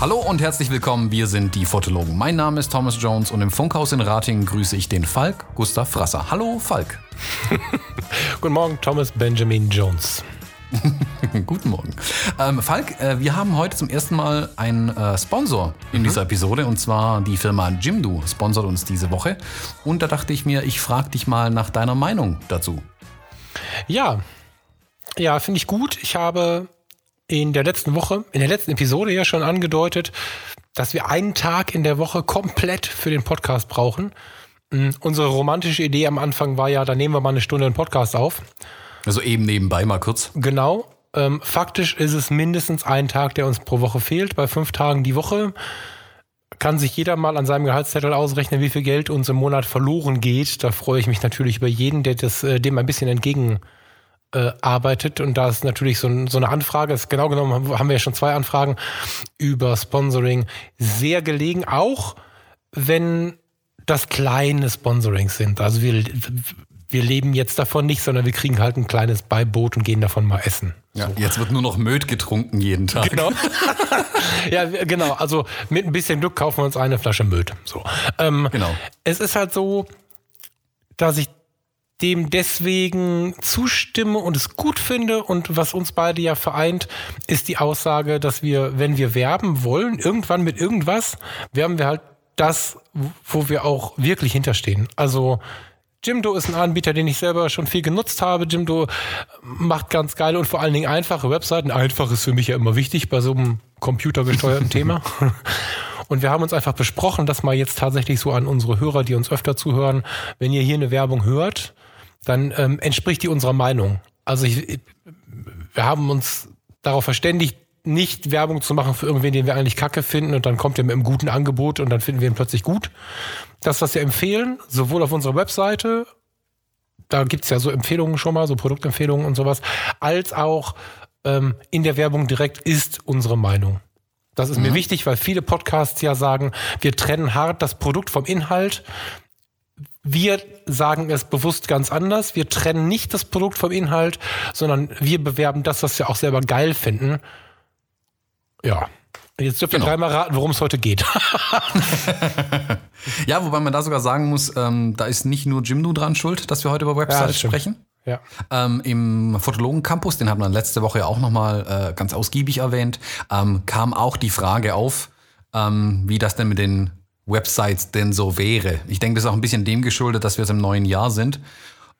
Hallo und herzlich willkommen, wir sind die Fotologen. Mein Name ist Thomas Jones und im Funkhaus in Ratingen grüße ich den Falk Gustav Frasser. Hallo Falk. Guten Morgen, Thomas Benjamin Jones. Guten Morgen. Ähm, Falk, äh, wir haben heute zum ersten Mal einen äh, Sponsor in mhm. dieser Episode und zwar die Firma Jimdo sponsert uns diese Woche. Und da dachte ich mir, ich frage dich mal nach deiner Meinung dazu. Ja, ja, finde ich gut. Ich habe in der letzten Woche, in der letzten Episode ja schon angedeutet, dass wir einen Tag in der Woche komplett für den Podcast brauchen. Mhm. Unsere romantische Idee am Anfang war ja, da nehmen wir mal eine Stunde einen Podcast auf. Also eben nebenbei mal kurz. Genau. Ähm, faktisch ist es mindestens ein Tag, der uns pro Woche fehlt. Bei fünf Tagen die Woche kann sich jeder mal an seinem Gehaltszettel ausrechnen, wie viel Geld uns im Monat verloren geht. Da freue ich mich natürlich über jeden, der das äh, dem ein bisschen entgegen äh, arbeitet. Und da ist natürlich so, so eine Anfrage, ist genau genommen haben wir ja schon zwei Anfragen über Sponsoring sehr gelegen, auch wenn das kleine Sponsorings sind. Also wir, wir leben jetzt davon nicht, sondern wir kriegen halt ein kleines Beiboot und gehen davon mal essen. Ja, so. Jetzt wird nur noch Möd getrunken jeden Tag. Genau. ja, genau. Also mit ein bisschen Glück kaufen wir uns eine Flasche Möd. So. Ähm, genau. Es ist halt so, dass ich dem deswegen zustimme und es gut finde. Und was uns beide ja vereint, ist die Aussage, dass wir, wenn wir werben wollen, irgendwann mit irgendwas, werben wir halt das, wo wir auch wirklich hinterstehen. Also Jimdo ist ein Anbieter, den ich selber schon viel genutzt habe. Jimdo macht ganz geile und vor allen Dingen einfache Webseiten. Einfach ist für mich ja immer wichtig bei so einem computergesteuerten Thema. Und wir haben uns einfach besprochen, dass mal jetzt tatsächlich so an unsere Hörer, die uns öfter zuhören, wenn ihr hier eine Werbung hört, dann ähm, entspricht die unserer Meinung. Also ich, wir haben uns darauf verständigt, nicht Werbung zu machen für irgendwen, den wir eigentlich kacke finden und dann kommt er mit einem guten Angebot und dann finden wir ihn plötzlich gut. Das, was wir empfehlen, sowohl auf unserer Webseite, da gibt's ja so Empfehlungen schon mal, so Produktempfehlungen und sowas, als auch ähm, in der Werbung direkt ist unsere Meinung. Das ist mhm. mir wichtig, weil viele Podcasts ja sagen, wir trennen hart das Produkt vom Inhalt. Wir sagen es bewusst ganz anders. Wir trennen nicht das Produkt vom Inhalt, sondern wir bewerben das, was wir auch selber geil finden. Ja. Jetzt dürft ihr genau. dreimal raten, worum es heute geht. ja, wobei man da sogar sagen muss, ähm, da ist nicht nur Jimdo dran schuld, dass wir heute über Websites ja, sprechen. Ja. Ähm, Im Fotologen Campus, den hat man letzte Woche ja auch nochmal äh, ganz ausgiebig erwähnt, ähm, kam auch die Frage auf, ähm, wie das denn mit den Websites denn so wäre. Ich denke, das ist auch ein bisschen dem geschuldet, dass wir jetzt im neuen Jahr sind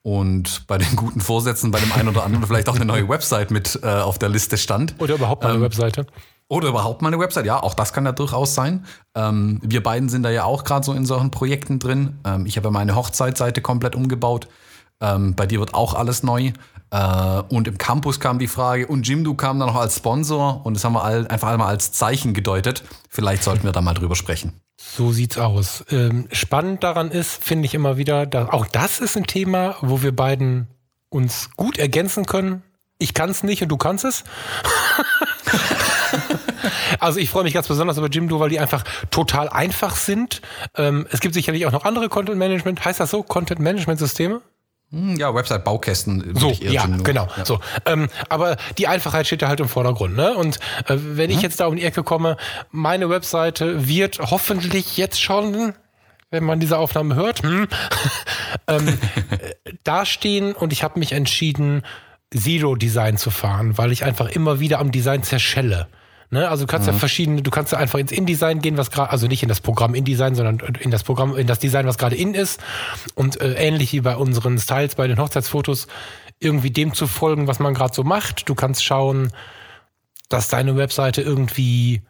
und bei den guten Vorsätzen bei dem einen oder anderen vielleicht auch eine neue Website mit äh, auf der Liste stand. Oder überhaupt mal eine ähm, Webseite. Oder überhaupt mal eine Website, ja, auch das kann ja durchaus sein. Ähm, wir beiden sind da ja auch gerade so in solchen Projekten drin. Ähm, ich habe ja meine Hochzeitseite komplett umgebaut. Ähm, bei dir wird auch alles neu. Äh, und im Campus kam die Frage, und Jimdo kam dann noch als Sponsor und das haben wir all, einfach einmal als Zeichen gedeutet. Vielleicht sollten wir da mal drüber sprechen. So sieht's aus. Ähm, spannend daran ist, finde ich immer wieder, dass auch das ist ein Thema, wo wir beiden uns gut ergänzen können. Ich kann es nicht und du kannst es. also ich freue mich ganz besonders über Jimdo, weil die einfach total einfach sind. Ähm, es gibt sicherlich auch noch andere Content Management, heißt das so, Content Management Systeme? Hm, ja, Website-Baukästen. So, ja, genau. Ja. So, ähm, aber die Einfachheit steht da halt im Vordergrund. Ne? Und äh, wenn mhm. ich jetzt da um die Ecke komme, meine Webseite wird hoffentlich jetzt schon, wenn man diese Aufnahme hört, hm, ähm, dastehen. Und ich habe mich entschieden, Zero Design zu fahren, weil ich einfach immer wieder am Design zerschelle. Ne? Also du kannst mhm. ja verschiedene, du kannst ja einfach ins InDesign gehen, was gerade, also nicht in das Programm InDesign, sondern in das Programm, in das Design, was gerade in ist. Und äh, ähnlich wie bei unseren Styles bei den Hochzeitsfotos, irgendwie dem zu folgen, was man gerade so macht. Du kannst schauen, dass deine Webseite irgendwie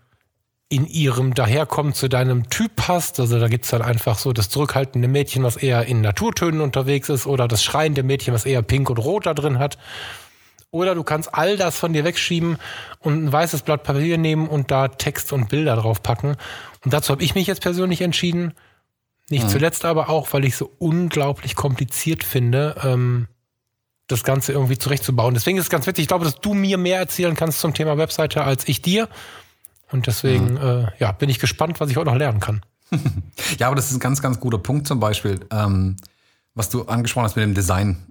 in ihrem Daherkommen zu deinem Typ passt. Also da gibt's dann einfach so das zurückhaltende Mädchen, was eher in Naturtönen unterwegs ist, oder das schreiende Mädchen, was eher pink und rot da drin hat. Oder du kannst all das von dir wegschieben und ein weißes Blatt Papier nehmen und da Text und Bilder drauf packen. Und dazu habe ich mich jetzt persönlich entschieden. Nicht mhm. zuletzt aber auch, weil ich so unglaublich kompliziert finde, ähm, das Ganze irgendwie zurechtzubauen. Deswegen ist es ganz witzig. Ich glaube, dass du mir mehr erzählen kannst zum Thema Webseite als ich dir. Und deswegen, mhm. äh, ja, bin ich gespannt, was ich heute noch lernen kann. ja, aber das ist ein ganz, ganz guter Punkt zum Beispiel, ähm, was du angesprochen hast mit dem Design.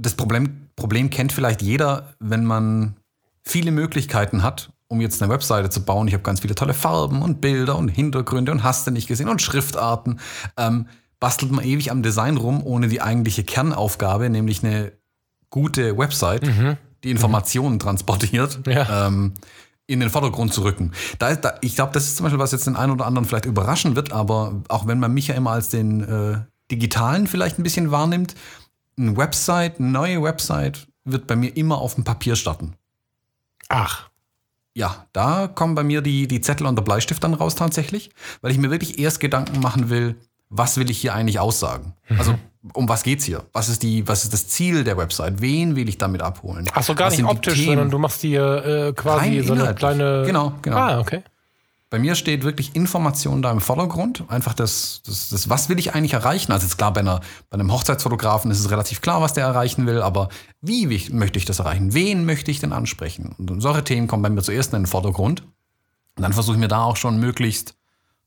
Das Problem, Problem kennt vielleicht jeder, wenn man viele Möglichkeiten hat, um jetzt eine Webseite zu bauen. Ich habe ganz viele tolle Farben und Bilder und Hintergründe und hast du nicht gesehen und Schriftarten. Ähm, bastelt man ewig am Design rum, ohne die eigentliche Kernaufgabe, nämlich eine gute Website, mhm. die Informationen mhm. transportiert. Ja. Ähm, in den Vordergrund zu rücken. Da, da, ich glaube, das ist zum Beispiel, was jetzt den einen oder anderen vielleicht überraschen wird, aber auch wenn man mich ja immer als den äh, digitalen vielleicht ein bisschen wahrnimmt, eine Website, eine neue Website wird bei mir immer auf dem Papier starten. Ach. Ja, da kommen bei mir die, die Zettel und der Bleistift dann raus tatsächlich, weil ich mir wirklich erst Gedanken machen will, was will ich hier eigentlich aussagen? Mhm. Also um was geht's hier? Was ist die, was ist das Ziel der Website? Wen will ich damit abholen? Ach so, gar was nicht optisch, sondern du machst dir äh, quasi so eine kleine. Genau, genau. Ah, okay. Bei mir steht wirklich Information da im Vordergrund. Einfach das, das, das, was will ich eigentlich erreichen? Also jetzt klar, bei, einer, bei einem Hochzeitsfotografen ist es relativ klar, was der erreichen will, aber wie möchte ich das erreichen? Wen möchte ich denn ansprechen? Und solche Themen kommen bei mir zuerst in den Vordergrund. Und dann versuche ich mir da auch schon möglichst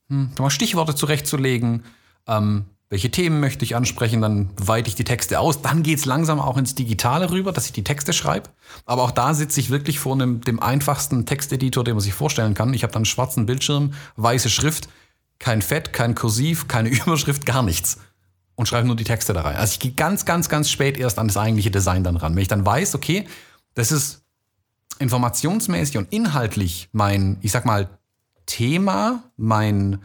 hm, Stichworte zurechtzulegen, ähm, welche Themen möchte ich ansprechen, dann weite ich die Texte aus. Dann geht es langsam auch ins Digitale rüber, dass ich die Texte schreibe. Aber auch da sitze ich wirklich vor einem, dem einfachsten Texteditor, den man sich vorstellen kann. Ich habe dann einen schwarzen Bildschirm, weiße Schrift, kein Fett, kein Kursiv, keine Überschrift, gar nichts. Und schreibe nur die Texte da rein. Also ich gehe ganz, ganz, ganz spät erst an das eigentliche Design dann ran. Wenn ich dann weiß, okay, das ist informationsmäßig und inhaltlich mein, ich sag mal, Thema, mein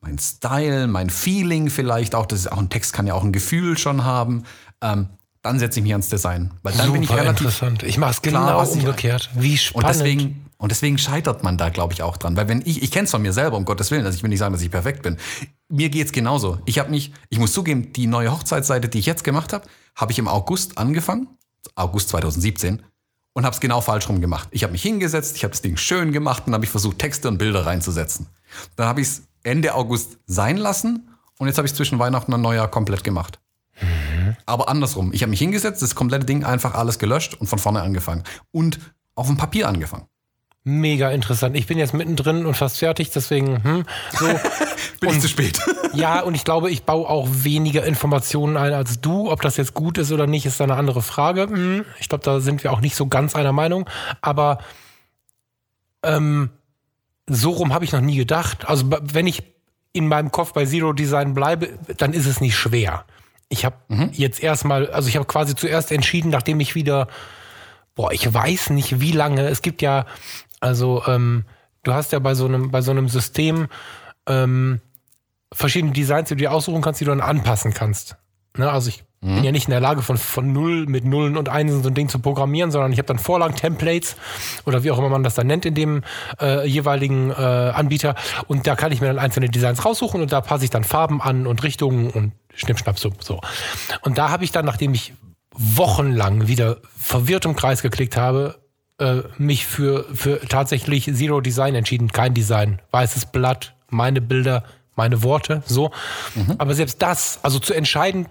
mein Style, mein Feeling vielleicht auch. Das ist auch ein Text kann ja auch ein Gefühl schon haben. Ähm, dann setze ich mich ans Design, weil dann Super bin ich relativ interessant. Ich mache es genau klar, umgekehrt. Wie spannend. Und deswegen und deswegen scheitert man da, glaube ich, auch dran, weil wenn ich ich kenne es von mir selber um Gottes willen, also ich will nicht sagen, dass ich perfekt bin. Mir geht's genauso. Ich habe mich, ich muss zugeben, die neue Hochzeitsseite, die ich jetzt gemacht habe, habe ich im August angefangen, August 2017 und habe es genau falsch rum gemacht. Ich habe mich hingesetzt, ich habe das Ding schön gemacht und habe ich versucht Texte und Bilder reinzusetzen. Dann habe ich es Ende August sein lassen und jetzt habe ich zwischen Weihnachten und Neujahr komplett gemacht. Mhm. Aber andersrum. Ich habe mich hingesetzt, das komplette Ding einfach alles gelöscht und von vorne angefangen. Und auf dem Papier angefangen. Mega interessant. Ich bin jetzt mittendrin und fast fertig, deswegen hm, so. bin und, ich zu spät. ja, und ich glaube, ich baue auch weniger Informationen ein als du. Ob das jetzt gut ist oder nicht, ist eine andere Frage. Hm, ich glaube, da sind wir auch nicht so ganz einer Meinung. Aber ähm, so rum habe ich noch nie gedacht. Also wenn ich in meinem Kopf bei Zero Design bleibe, dann ist es nicht schwer. Ich habe mhm. jetzt erstmal, also ich habe quasi zuerst entschieden, nachdem ich wieder, boah, ich weiß nicht wie lange. Es gibt ja, also ähm, du hast ja bei so einem, bei so einem System ähm, verschiedene Designs, die du dir aussuchen kannst, die du dann anpassen kannst. Ne? Also ich Mhm. Bin ja nicht in der Lage, von, von Null mit Nullen und Einsen so ein Ding zu programmieren, sondern ich habe dann Vorlagen, Templates oder wie auch immer man das dann nennt in dem äh, jeweiligen äh, Anbieter. Und da kann ich mir dann einzelne Designs raussuchen und da passe ich dann Farben an und Richtungen und Schnippschnapp so. so. Und da habe ich dann, nachdem ich wochenlang wieder verwirrt im Kreis geklickt habe, äh, mich für, für tatsächlich Zero Design entschieden. Kein Design. Weißes Blatt, meine Bilder, meine Worte, so. Mhm. Aber selbst das, also zu entscheiden,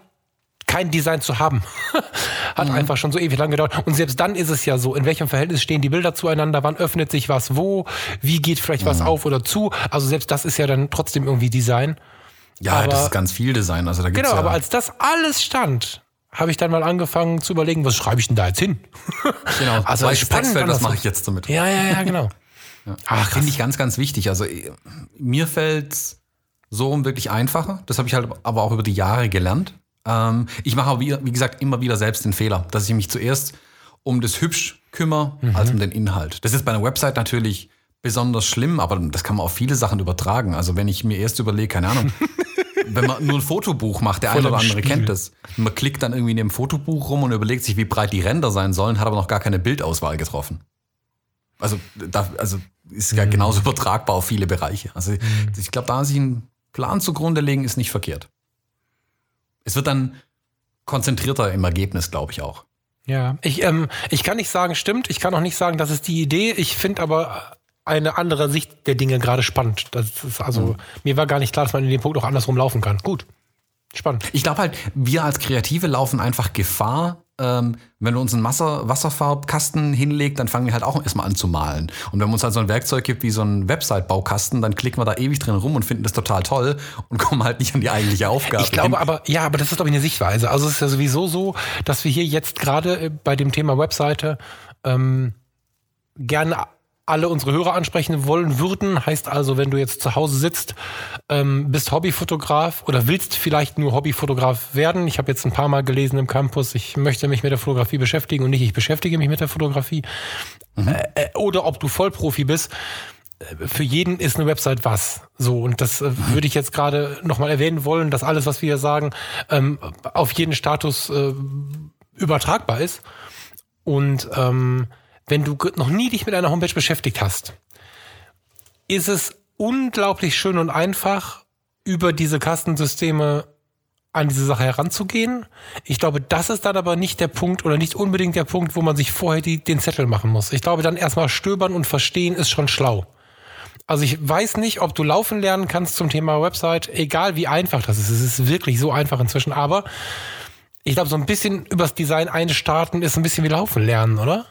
kein Design zu haben. Hat mhm. einfach schon so ewig lang gedauert. Und selbst dann ist es ja so, in welchem Verhältnis stehen die Bilder zueinander, wann öffnet sich was wo, wie geht vielleicht mhm. was auf oder zu. Also selbst das ist ja dann trotzdem irgendwie Design. Ja, aber, das ist ganz viel Design. Also da gibt's genau, ja aber als das alles stand, habe ich dann mal angefangen zu überlegen, was schreibe ich denn da jetzt hin? Genau, also das spannend, das mache ich jetzt damit. Ja, ja, ja, genau. ja. Ach, finde ich ganz, ganz wichtig. Also mir fällt so wirklich einfacher. Das habe ich halt aber auch über die Jahre gelernt. Ähm, ich mache aber, wie, wie, gesagt, immer wieder selbst den Fehler, dass ich mich zuerst um das Hübsch kümmere, mhm. als um den Inhalt. Das ist bei einer Website natürlich besonders schlimm, aber das kann man auf viele Sachen übertragen. Also wenn ich mir erst überlege, keine Ahnung, wenn man nur ein Fotobuch macht, der eine oder andere Spiel. kennt das. Man klickt dann irgendwie in dem Fotobuch rum und überlegt sich, wie breit die Ränder sein sollen, hat aber noch gar keine Bildauswahl getroffen. Also, da, also ist ja mhm. genauso übertragbar auf viele Bereiche. Also mhm. ich glaube, da sich einen Plan zugrunde legen, ist nicht verkehrt. Es wird dann konzentrierter im Ergebnis, glaube ich auch. Ja, ich, ähm, ich kann nicht sagen, stimmt. Ich kann auch nicht sagen, das ist die Idee. Ich finde aber eine andere Sicht der Dinge gerade spannend. Das ist also, mhm. mir war gar nicht klar, dass man in dem Punkt auch andersrum laufen kann. Gut. Spannend. Ich glaube halt, wir als Kreative laufen einfach Gefahr, ähm, wenn wir uns einen Wasser, Wasserfarbkasten hinlegt, dann fangen wir halt auch erstmal an zu malen. Und wenn man uns halt so ein Werkzeug gibt wie so ein Website-Baukasten, dann klicken wir da ewig drin rum und finden das total toll und kommen halt nicht an die eigentliche Aufgabe. Ich glaube hin. aber, ja, aber das ist, glaube ich, eine Sichtweise. Also es ist ja sowieso so, dass wir hier jetzt gerade äh, bei dem Thema Webseite ähm, gerne alle unsere Hörer ansprechen wollen würden. Heißt also, wenn du jetzt zu Hause sitzt, ähm, bist Hobbyfotograf oder willst vielleicht nur Hobbyfotograf werden. Ich habe jetzt ein paar Mal gelesen im Campus, ich möchte mich mit der Fotografie beschäftigen und nicht ich beschäftige mich mit der Fotografie. Mhm. Äh, äh oder ob du Vollprofi bist. Äh, für jeden ist eine Website was. So, und das äh, würde ich jetzt gerade nochmal erwähnen wollen, dass alles, was wir hier sagen, ähm, auf jeden Status äh, übertragbar ist. Und ähm, wenn du noch nie dich mit einer Homepage beschäftigt hast, ist es unglaublich schön und einfach, über diese Kastensysteme an diese Sache heranzugehen. Ich glaube, das ist dann aber nicht der Punkt oder nicht unbedingt der Punkt, wo man sich vorher die, den Zettel machen muss. Ich glaube, dann erstmal stöbern und verstehen ist schon schlau. Also ich weiß nicht, ob du laufen lernen kannst zum Thema Website, egal wie einfach das ist. Es ist wirklich so einfach inzwischen, aber ich glaube, so ein bisschen übers Design einstarten ist ein bisschen wie laufen lernen, oder?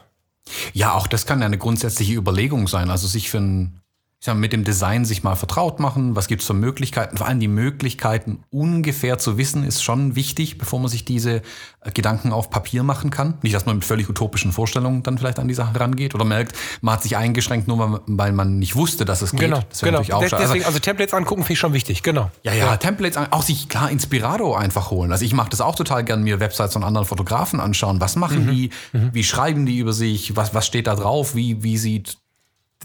Ja, auch das kann ja eine grundsätzliche Überlegung sein. Also sich für ein ich sag, mit dem Design sich mal vertraut machen. Was gibt es für Möglichkeiten? Vor allem die Möglichkeiten ungefähr zu wissen, ist schon wichtig, bevor man sich diese äh, Gedanken auf Papier machen kann. Nicht, dass man mit völlig utopischen Vorstellungen dann vielleicht an die Sache rangeht oder merkt, man hat sich eingeschränkt, nur weil man nicht wusste, dass es geht. Genau, das genau. Auch Deswegen, also, also Templates angucken finde ich schon wichtig, genau. Ja, ja, ja. Templates, auch sich klar Inspirado einfach holen. Also ich mache das auch total gern, mir Websites von anderen Fotografen anschauen. Was machen mhm. die? Mhm. Wie schreiben die über sich? Was, was steht da drauf? Wie, wie sieht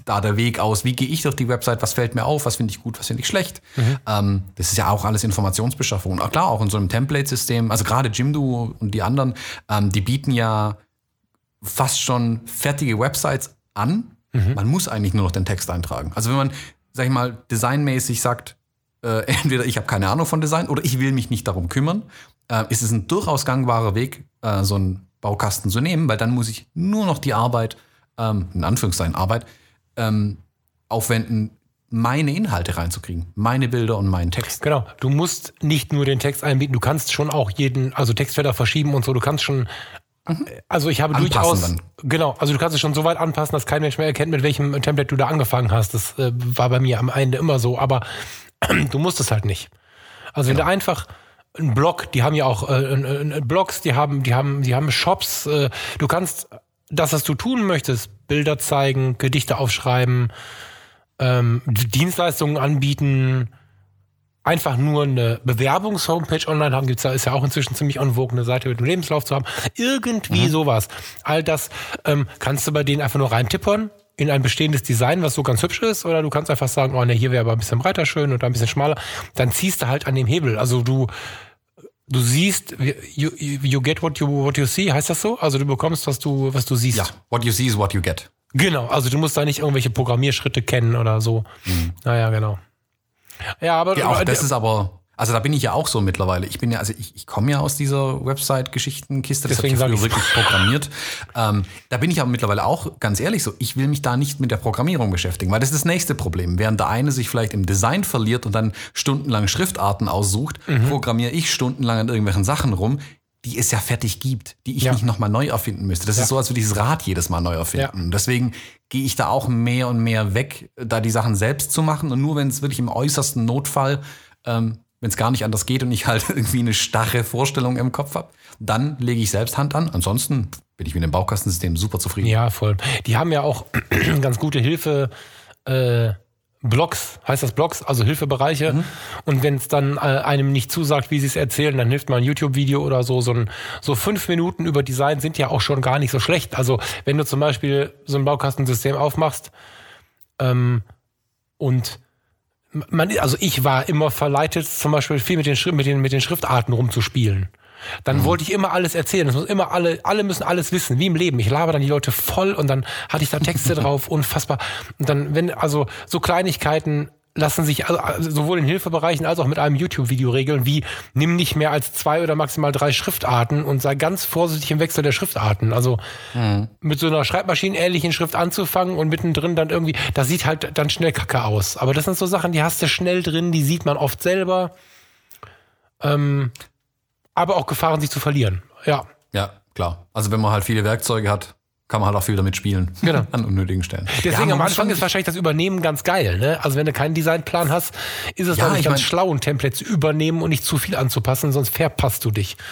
da der Weg aus? Wie gehe ich durch die Website? Was fällt mir auf? Was finde ich gut? Was finde ich schlecht? Mhm. Ähm, das ist ja auch alles Informationsbeschaffung. Und auch klar, auch in so einem Template-System, also gerade Jimdo und die anderen, ähm, die bieten ja fast schon fertige Websites an. Mhm. Man muss eigentlich nur noch den Text eintragen. Also wenn man, sag ich mal, designmäßig sagt, äh, entweder ich habe keine Ahnung von Design oder ich will mich nicht darum kümmern, äh, ist es ein durchaus gangbarer Weg, äh, so einen Baukasten zu nehmen, weil dann muss ich nur noch die Arbeit, ähm, in Anführungszeichen Arbeit, ähm, aufwenden, meine Inhalte reinzukriegen, meine Bilder und meinen Text. Genau, du musst nicht nur den Text einbieten, du kannst schon auch jeden, also Textfelder verschieben und so, du kannst schon mhm. also ich habe Anpassen durchaus, dann. genau, also du kannst es schon so weit anpassen, dass kein Mensch mehr erkennt, mit welchem Template du da angefangen hast. Das äh, war bei mir am Ende immer so, aber du musst es halt nicht. Also genau. wenn du einfach ein Blog, die haben ja auch äh, äh, Blogs, die haben, die haben, die haben Shops. Äh, du kannst das, was du tun möchtest, Bilder zeigen, Gedichte aufschreiben, ähm, Dienstleistungen anbieten, einfach nur eine Bewerbungshomepage online haben, gibt's da ist ja auch inzwischen ziemlich on vogue, eine Seite mit dem Lebenslauf zu haben. Irgendwie mhm. sowas. All das ähm, kannst du bei denen einfach nur reintippern in ein bestehendes Design, was so ganz hübsch ist, oder du kannst einfach sagen, oh ne, hier wäre aber ein bisschen breiter schön und da ein bisschen schmaler. Dann ziehst du halt an dem Hebel. Also du du siehst, you, you get what you, what you see, heißt das so? Also du bekommst, was du, was du siehst. Ja, what you see is what you get. Genau, also du musst da nicht irgendwelche Programmierschritte kennen oder so. Mhm. Naja, genau. Ja, aber ja, auch das ist aber also da bin ich ja auch so mittlerweile. Ich bin ja, also ich, ich komme ja aus dieser Website-Geschichtenkiste, das Deswegen habe ich wirklich programmiert. ähm, da bin ich aber mittlerweile auch ganz ehrlich so, ich will mich da nicht mit der Programmierung beschäftigen, weil das ist das nächste Problem. Während der eine sich vielleicht im Design verliert und dann stundenlang Schriftarten aussucht, mhm. programmiere ich stundenlang an irgendwelchen Sachen rum, die es ja fertig gibt, die ich ja. nicht nochmal neu erfinden müsste. Das ja. ist so, als würde ich das Rad jedes Mal neu erfinden. Ja. Deswegen gehe ich da auch mehr und mehr weg, da die Sachen selbst zu machen. Und nur wenn es wirklich im äußersten Notfall ähm, wenn es gar nicht anders geht und ich halt irgendwie eine starre Vorstellung im Kopf habe, dann lege ich selbst Hand an. Ansonsten bin ich mit dem Baukastensystem super zufrieden. Ja, voll. Die haben ja auch ganz gute Hilfe. Äh Blogs, heißt das Blogs, also Hilfebereiche. Mhm. Und wenn es dann äh, einem nicht zusagt, wie sie es erzählen, dann hilft mal ein YouTube-Video oder so. So, ein, so fünf Minuten über Design sind ja auch schon gar nicht so schlecht. Also wenn du zum Beispiel so ein Baukastensystem aufmachst ähm, und man, also ich war immer verleitet, zum Beispiel viel mit den, mit den, mit den Schriftarten rumzuspielen. Dann mhm. wollte ich immer alles erzählen. Das muss immer alle, alle müssen alles wissen, wie im Leben. Ich laber dann die Leute voll und dann hatte ich da Texte drauf, unfassbar. Und dann, wenn, also so Kleinigkeiten lassen sich also, also sowohl in Hilfebereichen als auch mit einem YouTube-Video regeln, wie nimm nicht mehr als zwei oder maximal drei Schriftarten und sei ganz vorsichtig im Wechsel der Schriftarten. Also mhm. mit so einer schreibmaschinenähnlichen Schrift anzufangen und mittendrin dann irgendwie, das sieht halt dann schnell kacke aus. Aber das sind so Sachen, die hast du schnell drin, die sieht man oft selber. Ähm, aber auch Gefahren, sich zu verlieren. Ja. Ja, klar. Also wenn man halt viele Werkzeuge hat, kann man halt auch viel damit spielen. Genau. An unnötigen Stellen. Deswegen ja, am Anfang ist wahrscheinlich das Übernehmen ganz geil. Ne? Also wenn du keinen Designplan hast, ist es ja, nicht ganz mein, schlau, ein Template zu übernehmen und nicht zu viel anzupassen, sonst verpasst du dich.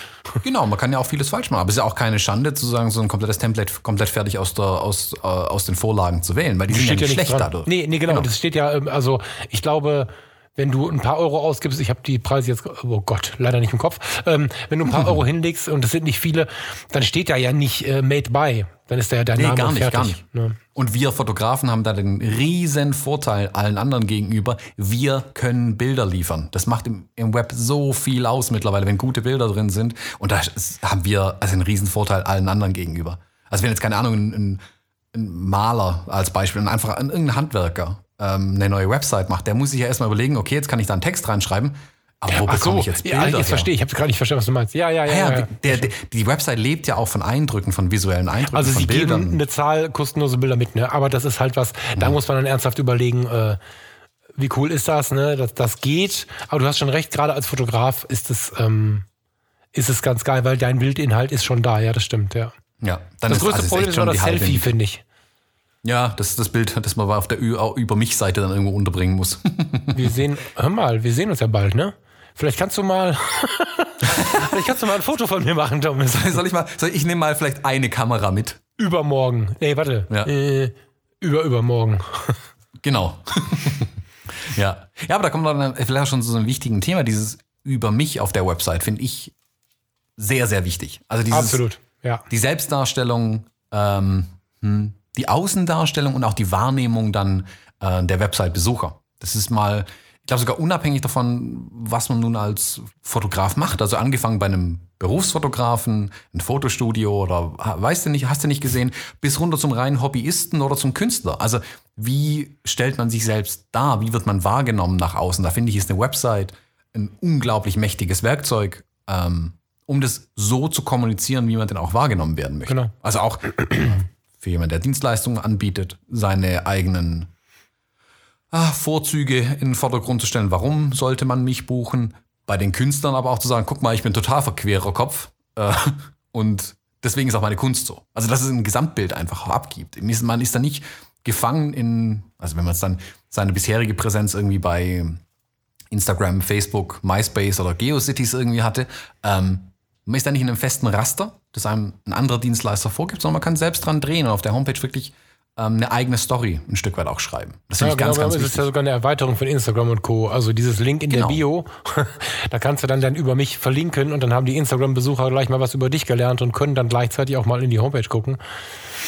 Genau, man kann ja auch vieles falsch machen. Aber es ist ja auch keine Schande zu sagen, so ein komplettes Template komplett fertig aus, der, aus, äh, aus den Vorlagen zu wählen, weil die das sind ja nicht schlecht dadurch. Nee, nee, genau. genau. Das steht ja, ähm, also ich glaube, wenn du ein paar Euro ausgibst, ich habe die Preise jetzt, oh Gott, leider nicht im Kopf, ähm, wenn du ein paar Euro hinlegst und das sind nicht viele, dann steht da ja nicht äh, made by. Dann ist da ja dein nee, Name gar nicht, fertig. Gar nicht. Ne? Und wir Fotografen haben da den riesen Vorteil allen anderen gegenüber. Wir können Bilder liefern. Das macht im, im Web so viel aus mittlerweile, wenn gute Bilder drin sind. Und da haben wir also einen riesen Vorteil allen anderen gegenüber. Also wenn jetzt keine Ahnung ein, ein Maler als Beispiel und einfach ein, irgendein Handwerker ähm, eine neue Website macht, der muss sich ja erstmal überlegen, okay, jetzt kann ich da einen Text reinschreiben. Aber wo bekomme so, ich jetzt Bilder? Ja, jetzt verstehe ich. Ich habe gerade nicht verstanden, was du meinst. Ja, ja, ja. ja, ja. Der, der, die Website lebt ja auch von Eindrücken, von visuellen Eindrücken, also von sie Bildern. Geben eine Zahl kostenlose Bilder mit, ne? Aber das ist halt was, da mhm. muss man dann ernsthaft überlegen, äh, wie cool ist das, ne? Das, das geht. Aber du hast schon recht, gerade als Fotograf ist es, ähm, ist es ganz geil, weil dein Bildinhalt ist schon da, ja, das stimmt, ja. Ja, dann das ist, größte also Problem ist nur das Selfie, finde ich. Ja, das ist das Bild, das man auf der Über mich-Seite dann irgendwo unterbringen muss. wir sehen, hör mal, wir sehen uns ja bald, ne? Vielleicht kannst du mal, vielleicht kannst du mal ein Foto von mir machen, Thomas. Soll ich mal, soll ich nehme mal vielleicht eine Kamera mit? Übermorgen. Nee, warte. Ja. Äh, über übermorgen. genau. ja. Ja, aber da kommt dann vielleicht schon zu so einem wichtigen Thema, dieses über mich auf der Website, finde ich sehr, sehr wichtig. Also dieses, Absolut, ja. Die Selbstdarstellung, ähm, hm, die Außendarstellung und auch die Wahrnehmung dann äh, der Website-Besucher. Das ist mal, ich glaube sogar unabhängig davon, was man nun als Fotograf macht. Also angefangen bei einem Berufsfotografen, ein Fotostudio oder weißt du nicht, hast du nicht gesehen, bis runter zum reinen Hobbyisten oder zum Künstler. Also wie stellt man sich selbst dar? Wie wird man wahrgenommen nach außen? Da finde ich, ist eine Website ein unglaublich mächtiges Werkzeug, ähm, um das so zu kommunizieren, wie man denn auch wahrgenommen werden möchte. Genau. Also auch für jemanden, der Dienstleistungen anbietet, seine eigenen ah, Vorzüge in den Vordergrund zu stellen. Warum sollte man mich buchen? Bei den Künstlern aber auch zu sagen, guck mal, ich bin total verquerer Kopf äh, und deswegen ist auch meine Kunst so. Also dass es ein Gesamtbild einfach abgibt. Man ist da nicht gefangen in, also wenn man es dann seine bisherige Präsenz irgendwie bei Instagram, Facebook, MySpace oder GeoCities irgendwie hatte, ähm, man ist da nicht in einem festen Raster, das einem ein anderer Dienstleister vorgibt, sondern man kann selbst dran drehen und auf der Homepage wirklich ähm, eine eigene Story ein Stück weit auch schreiben. Das finde ja, ich ganz, genau, ganz wichtig. Das ist ja sogar eine Erweiterung von Instagram und Co. Also dieses Link in genau. der Bio, da kannst du dann, dann über mich verlinken und dann haben die Instagram-Besucher gleich mal was über dich gelernt und können dann gleichzeitig auch mal in die Homepage gucken.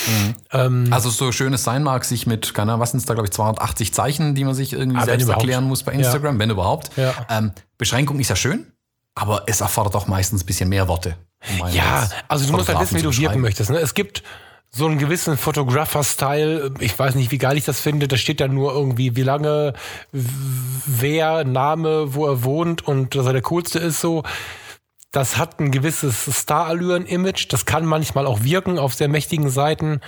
Mhm. Ähm, also so schön es sein mag, sich mit, keine Ahnung, was sind es da, glaube ich, 280 Zeichen, die man sich irgendwie ah, selbst erklären muss bei Instagram, ja. wenn überhaupt. Ja. Ähm, Beschränkung ist ja schön, aber es erfordert auch meistens ein bisschen mehr Worte. Um ja, also du musst halt wissen, wie du wirken möchtest. Ne? Es gibt so einen gewissen Photographer-Style. Ich weiß nicht, wie geil ich das finde. Da steht dann nur irgendwie, wie lange, wer, Name, wo er wohnt und dass er der coolste ist so. Das hat ein gewisses Star-Allüren-Image. Das kann manchmal auch wirken auf sehr mächtigen Seiten.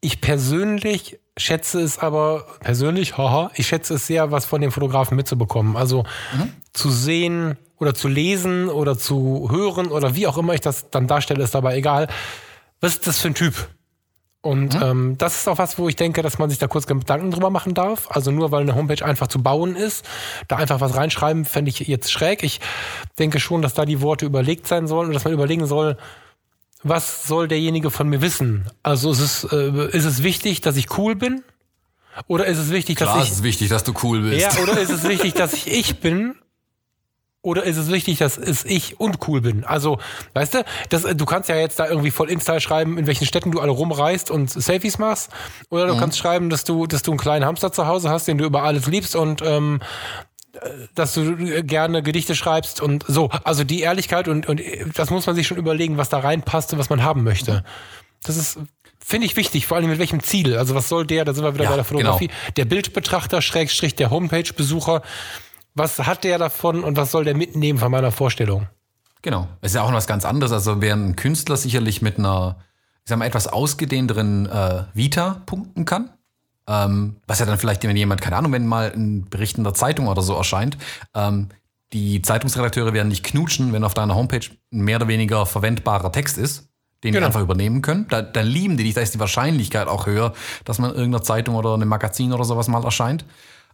Ich persönlich schätze es aber, persönlich, haha, ich schätze es sehr, was von den Fotografen mitzubekommen. Also mhm. zu sehen, oder zu lesen oder zu hören oder wie auch immer ich das dann darstelle, ist dabei egal. Was ist das für ein Typ? Und mhm. ähm, das ist auch was, wo ich denke, dass man sich da kurz Gedanken drüber machen darf. Also nur weil eine Homepage einfach zu bauen ist, da einfach was reinschreiben, fände ich jetzt schräg. Ich denke schon, dass da die Worte überlegt sein sollen und dass man überlegen soll, was soll derjenige von mir wissen? Also ist es, äh, ist es wichtig, dass ich cool bin? Oder ist es wichtig, Klar, dass ich. ist es wichtig, dass du cool bist. Ja, oder ist es wichtig, dass ich ich bin? Oder ist es wichtig, dass es ich und cool bin? Also, weißt du, das, du kannst ja jetzt da irgendwie voll Insta schreiben, in welchen Städten du alle rumreist und Selfies machst. Oder du mhm. kannst schreiben, dass du, dass du einen kleinen Hamster zu Hause hast, den du über alles liebst und ähm, dass du gerne Gedichte schreibst und so. Also die Ehrlichkeit und, und das muss man sich schon überlegen, was da reinpasst und was man haben möchte. Das ist, finde ich wichtig, vor allem mit welchem Ziel. Also was soll der, da sind wir wieder ja, bei der Fotografie, genau. der Bildbetrachter, Schrägstrich, der Homepage-Besucher, was hat der davon und was soll der mitnehmen von meiner Vorstellung? Genau. Es ist ja auch noch was ganz anderes. Also während ein Künstler sicherlich mit einer, ich sag mal, etwas ausgedehnteren äh, Vita punkten kann. Ähm, was ja dann vielleicht, wenn jemand, keine Ahnung, wenn mal ein Bericht in der Zeitung oder so erscheint, ähm, die Zeitungsredakteure werden nicht knutschen, wenn auf deiner Homepage ein mehr oder weniger verwendbarer Text ist, den genau. die einfach übernehmen können. Da, dann lieben die dich, da ist die Wahrscheinlichkeit auch höher, dass man in irgendeiner Zeitung oder einem Magazin oder sowas mal erscheint.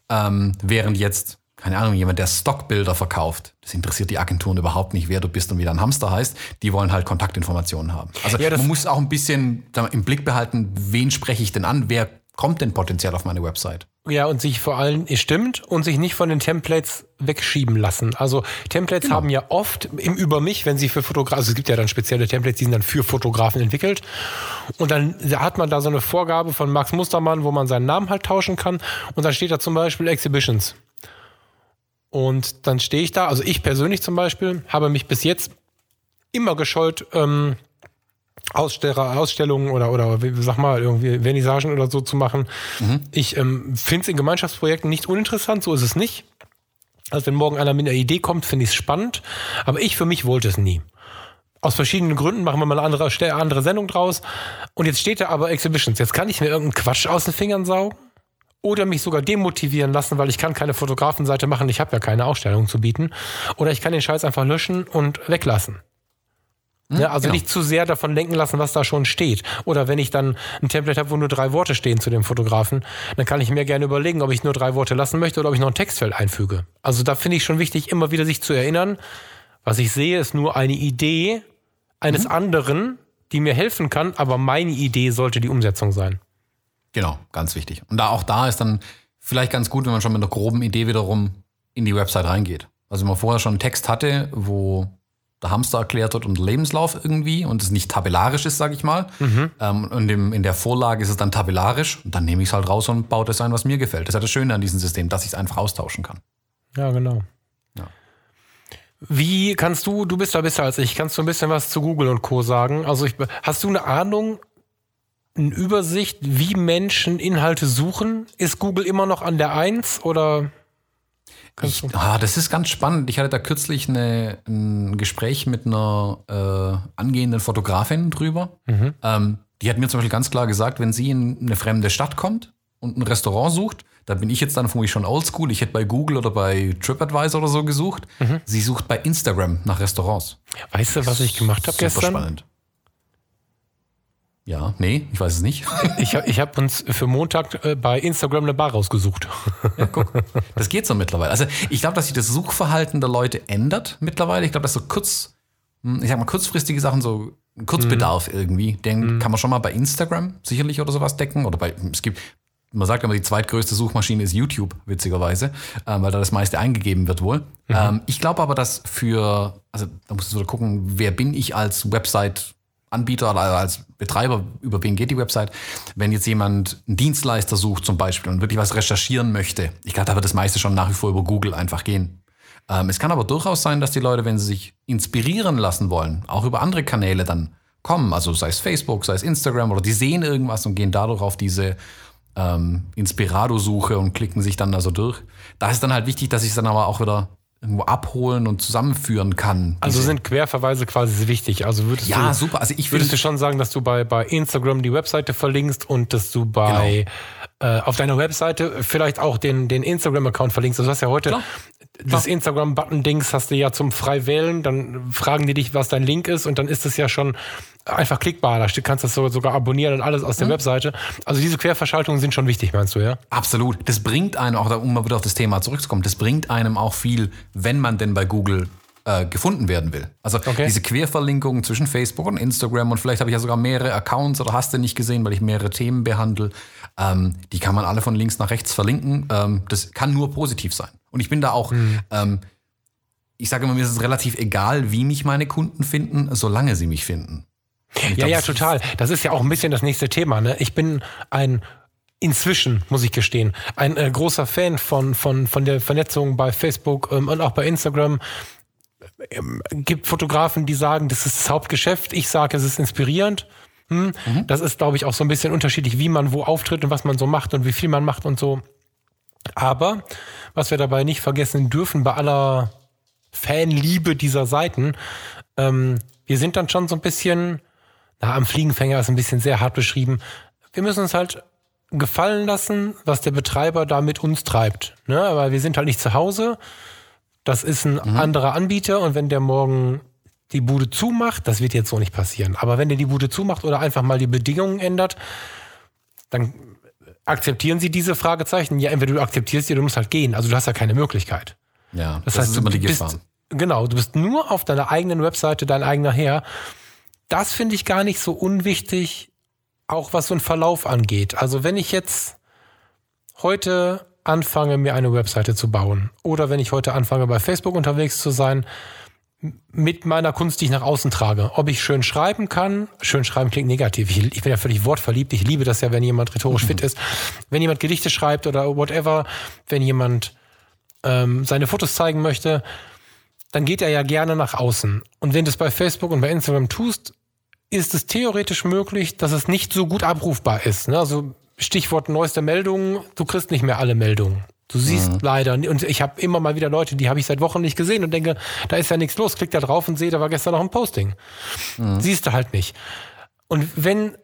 Ähm, während jetzt, keine Ahnung, jemand, der Stockbilder verkauft, das interessiert die Agenturen überhaupt nicht, wer du bist und wie dein Hamster heißt. Die wollen halt Kontaktinformationen haben. Also ja, man muss auch ein bisschen im Blick behalten, wen spreche ich denn an, wer kommt denn potenziell auf meine Website? Ja, und sich vor allem, es stimmt, und sich nicht von den Templates wegschieben lassen. Also Templates genau. haben ja oft im Über mich, wenn sie für Fotografen, also es gibt ja dann spezielle Templates, die sind dann für Fotografen entwickelt. Und dann hat man da so eine Vorgabe von Max Mustermann, wo man seinen Namen halt tauschen kann. Und dann steht da zum Beispiel Exhibitions. Und dann stehe ich da, also ich persönlich zum Beispiel, habe mich bis jetzt immer gescheut, ähm, Aussteller, Ausstellungen oder, oder sag mal, irgendwie Vernissagen oder so zu machen. Mhm. Ich ähm, finde es in Gemeinschaftsprojekten nicht uninteressant, so ist es nicht. Also wenn morgen einer mit einer Idee kommt, finde ich es spannend. Aber ich für mich wollte es nie. Aus verschiedenen Gründen machen wir mal eine andere, andere Sendung draus. Und jetzt steht da aber Exhibitions. Jetzt kann ich mir irgendeinen Quatsch aus den Fingern saugen oder mich sogar demotivieren lassen, weil ich kann keine Fotografenseite machen, ich habe ja keine Ausstellung zu bieten. Oder ich kann den Scheiß einfach löschen und weglassen. Hm? Ja, also genau. nicht zu sehr davon lenken lassen, was da schon steht. Oder wenn ich dann ein Template habe, wo nur drei Worte stehen zu dem Fotografen, dann kann ich mir gerne überlegen, ob ich nur drei Worte lassen möchte oder ob ich noch ein Textfeld einfüge. Also da finde ich schon wichtig, immer wieder sich zu erinnern, was ich sehe, ist nur eine Idee eines mhm. anderen, die mir helfen kann, aber meine Idee sollte die Umsetzung sein. Genau, ganz wichtig. Und da auch da ist dann vielleicht ganz gut, wenn man schon mit einer groben Idee wiederum in die Website reingeht. Also wenn man vorher schon einen Text hatte, wo der Hamster erklärt wird und Lebenslauf irgendwie und es nicht tabellarisch ist, sage ich mal. Mhm. Ähm, und im, in der Vorlage ist es dann tabellarisch und dann nehme ich es halt raus und baue das ein, was mir gefällt. Das ist ja das Schöne an diesem System, dass ich es einfach austauschen kann. Ja, genau. Ja. Wie kannst du, du bist da besser als ich, kannst du ein bisschen was zu Google und Co. sagen? Also ich, hast du eine Ahnung, eine Übersicht, wie Menschen Inhalte suchen? Ist Google immer noch an der Eins oder? Ich, ah, das ist ganz spannend. Ich hatte da kürzlich eine, ein Gespräch mit einer äh, angehenden Fotografin drüber. Mhm. Ähm, die hat mir zum Beispiel ganz klar gesagt, wenn sie in eine fremde Stadt kommt und ein Restaurant sucht, da bin ich jetzt dann vermutlich schon oldschool. Ich hätte bei Google oder bei TripAdvisor oder so gesucht. Mhm. Sie sucht bei Instagram nach Restaurants. Weißt du, was ich gemacht habe gestern? Super spannend. Ja, nee, ich weiß es nicht. ich ich habe uns für Montag äh, bei Instagram eine Bar rausgesucht. Ja, guck. Das geht so mittlerweile. Also ich glaube, dass sich das Suchverhalten der Leute ändert mittlerweile. Ich glaube, dass so kurz, hm, ich sag mal, kurzfristige Sachen, so Kurzbedarf mhm. irgendwie, den mhm. kann man schon mal bei Instagram sicherlich oder sowas decken. Oder bei, es gibt, man sagt immer, die zweitgrößte Suchmaschine ist YouTube, witzigerweise, äh, weil da das meiste eingegeben wird wohl. Mhm. Ähm, ich glaube aber, dass für, also da musst du so gucken, wer bin ich als Website Anbieter oder als Betreiber, über wen geht die Website, wenn jetzt jemand einen Dienstleister sucht zum Beispiel und wirklich was recherchieren möchte, ich glaube, da wird das meiste schon nach wie vor über Google einfach gehen. Ähm, es kann aber durchaus sein, dass die Leute, wenn sie sich inspirieren lassen wollen, auch über andere Kanäle dann kommen, also sei es Facebook, sei es Instagram oder die sehen irgendwas und gehen dadurch auf diese ähm, Inspirado-Suche und klicken sich dann da so durch. Da ist dann halt wichtig, dass ich es dann aber auch wieder irgendwo abholen und zusammenführen kann. Also sind Querverweise quasi wichtig. Also würdest ja, du, super. Also ich würdest du schon sagen, dass du bei, bei Instagram die Webseite verlinkst und dass du bei genau. äh, auf deiner Webseite vielleicht auch den, den Instagram-Account verlinkst. Also du hast ja heute Klar. Das Instagram-Button-Dings hast du ja zum frei wählen. Dann fragen die dich, was dein Link ist und dann ist es ja schon einfach klickbar. Da kannst du das sogar abonnieren und alles aus der mhm. Webseite. Also diese Querverschaltungen sind schon wichtig, meinst du, ja? Absolut. Das bringt einem auch, um mal wieder auf das Thema zurückzukommen, das bringt einem auch viel, wenn man denn bei Google äh, gefunden werden will. Also okay. diese Querverlinkungen zwischen Facebook und Instagram und vielleicht habe ich ja sogar mehrere Accounts oder hast du nicht gesehen, weil ich mehrere Themen behandle. Ähm, die kann man alle von links nach rechts verlinken. Ähm, das kann nur positiv sein. Und ich bin da auch, mhm. ähm, ich sage immer, mir ist es relativ egal, wie mich meine Kunden finden, solange sie mich finden. Ja, glaub, ja, total. Das ist ja auch ein bisschen das nächste Thema. Ne? Ich bin ein inzwischen, muss ich gestehen, ein äh, großer Fan von, von, von der Vernetzung bei Facebook ähm, und auch bei Instagram. Ähm, gibt Fotografen, die sagen, das ist das Hauptgeschäft. Ich sage, es ist inspirierend. Hm? Mhm. Das ist, glaube ich, auch so ein bisschen unterschiedlich, wie man wo auftritt und was man so macht und wie viel man macht und so. Aber was wir dabei nicht vergessen dürfen, bei aller Fanliebe dieser Seiten, ähm, wir sind dann schon so ein bisschen na, am Fliegenfänger ist ein bisschen sehr hart beschrieben. Wir müssen uns halt gefallen lassen, was der Betreiber da mit uns treibt. Ne? Weil wir sind halt nicht zu Hause. das ist ein mhm. anderer Anbieter und wenn der morgen die Bude zumacht, das wird jetzt so nicht passieren, aber wenn der die Bude zumacht oder einfach mal die Bedingungen ändert, dann akzeptieren sie diese Fragezeichen. Ja, entweder du akzeptierst sie oder du musst halt gehen. Also du hast ja keine Möglichkeit. Ja, das, das heißt, ist immer die Gefahr. Bist, genau, du bist nur auf deiner eigenen Webseite dein eigener Herr. Das finde ich gar nicht so unwichtig, auch was so einen Verlauf angeht. Also wenn ich jetzt heute anfange, mir eine Webseite zu bauen oder wenn ich heute anfange, bei Facebook unterwegs zu sein, mit meiner Kunst, die ich nach außen trage. Ob ich schön schreiben kann, schön schreiben klingt negativ. Ich, ich bin ja völlig wortverliebt. Ich liebe das ja, wenn jemand rhetorisch mhm. fit ist. Wenn jemand Gedichte schreibt oder whatever, wenn jemand ähm, seine Fotos zeigen möchte, dann geht er ja gerne nach außen. Und wenn du es bei Facebook und bei Instagram tust, ist es theoretisch möglich, dass es nicht so gut abrufbar ist. Ne? Also Stichwort neueste Meldungen, du kriegst nicht mehr alle Meldungen. Du siehst mhm. leider, und ich habe immer mal wieder Leute, die habe ich seit Wochen nicht gesehen und denke, da ist ja nichts los. Klick da drauf und sehe, da war gestern noch ein Posting. Mhm. Siehst du halt nicht. Und wenn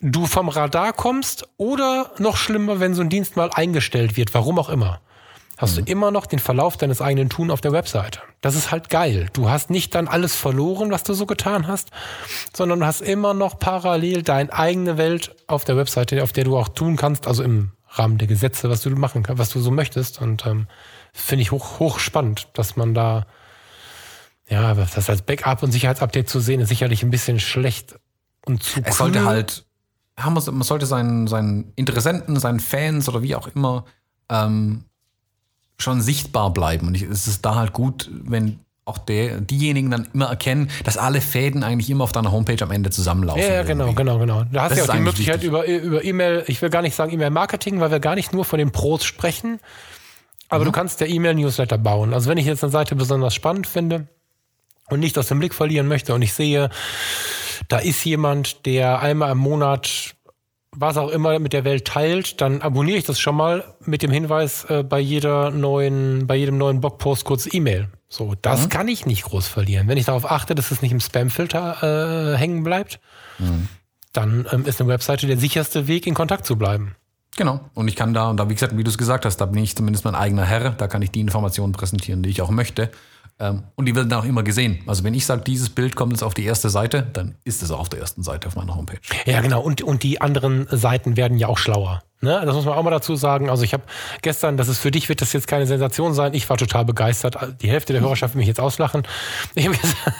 du vom Radar kommst oder noch schlimmer, wenn so ein Dienst mal eingestellt wird, warum auch immer, hast mhm. du immer noch den Verlauf deines eigenen Tun auf der Webseite. Das ist halt geil. Du hast nicht dann alles verloren, was du so getan hast, sondern du hast immer noch parallel deine eigene Welt auf der Webseite, auf der du auch tun kannst, also im Rahmen der Gesetze, was du machen kannst, was du so möchtest. Und ähm, finde ich hoch, hoch spannend, dass man da, ja, das als Backup und Sicherheitsupdate zu sehen, ist sicherlich ein bisschen schlecht und zu Es sollte halt, man sollte seinen, seinen Interessenten, seinen Fans oder wie auch immer ähm, schon sichtbar bleiben. Und ich, es ist da halt gut, wenn auch der, diejenigen dann immer erkennen, dass alle Fäden eigentlich immer auf deiner Homepage am Ende zusammenlaufen. Ja, ja genau, genau, genau. Da hast du ja auch die Möglichkeit über, über E-Mail, ich will gar nicht sagen E-Mail-Marketing, weil wir gar nicht nur von den Pros sprechen, aber mhm. du kannst der E-Mail-Newsletter bauen. Also wenn ich jetzt eine Seite besonders spannend finde und nicht aus dem Blick verlieren möchte und ich sehe, da ist jemand, der einmal im Monat was auch immer mit der Welt teilt, dann abonniere ich das schon mal mit dem Hinweis äh, bei jeder neuen, bei jedem neuen Blogpost kurz E-Mail. So, das mhm. kann ich nicht groß verlieren. Wenn ich darauf achte, dass es nicht im Spamfilter äh, hängen bleibt, mhm. dann ähm, ist eine Webseite der sicherste Weg, in Kontakt zu bleiben. Genau. Und ich kann da, und da, wie gesagt, wie du es gesagt hast, da bin ich zumindest mein eigener Herr. Da kann ich die Informationen präsentieren, die ich auch möchte. Ähm, und die werden dann auch immer gesehen. Also wenn ich sage, dieses Bild kommt jetzt auf die erste Seite, dann ist es auch auf der ersten Seite auf meiner Homepage. Ja, genau. Und, und die anderen Seiten werden ja auch schlauer. Ne? Das muss man auch mal dazu sagen. Also ich habe gestern, das ist für dich, wird das jetzt keine Sensation sein. Ich war total begeistert. Die Hälfte der Hörerschaft will mich jetzt auslachen. Ich habe gestern,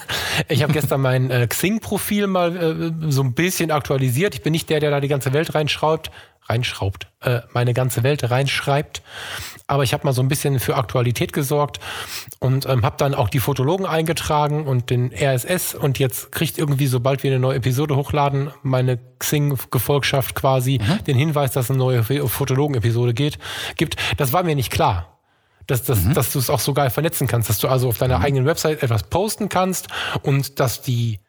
hab gestern mein äh, Xing-Profil mal äh, so ein bisschen aktualisiert. Ich bin nicht der, der da die ganze Welt reinschraubt reinschraubt, äh, meine ganze Welt reinschreibt. Aber ich habe mal so ein bisschen für Aktualität gesorgt und ähm, habe dann auch die Fotologen eingetragen und den RSS und jetzt kriegt irgendwie, sobald wir eine neue Episode hochladen, meine Xing-Gefolgschaft quasi mhm. den Hinweis, dass eine neue Fotologen-Episode geht, gibt. Das war mir nicht klar dass, dass, mhm. dass du es auch so geil vernetzen kannst, dass du also auf deiner mhm. eigenen Website etwas posten kannst und dass die,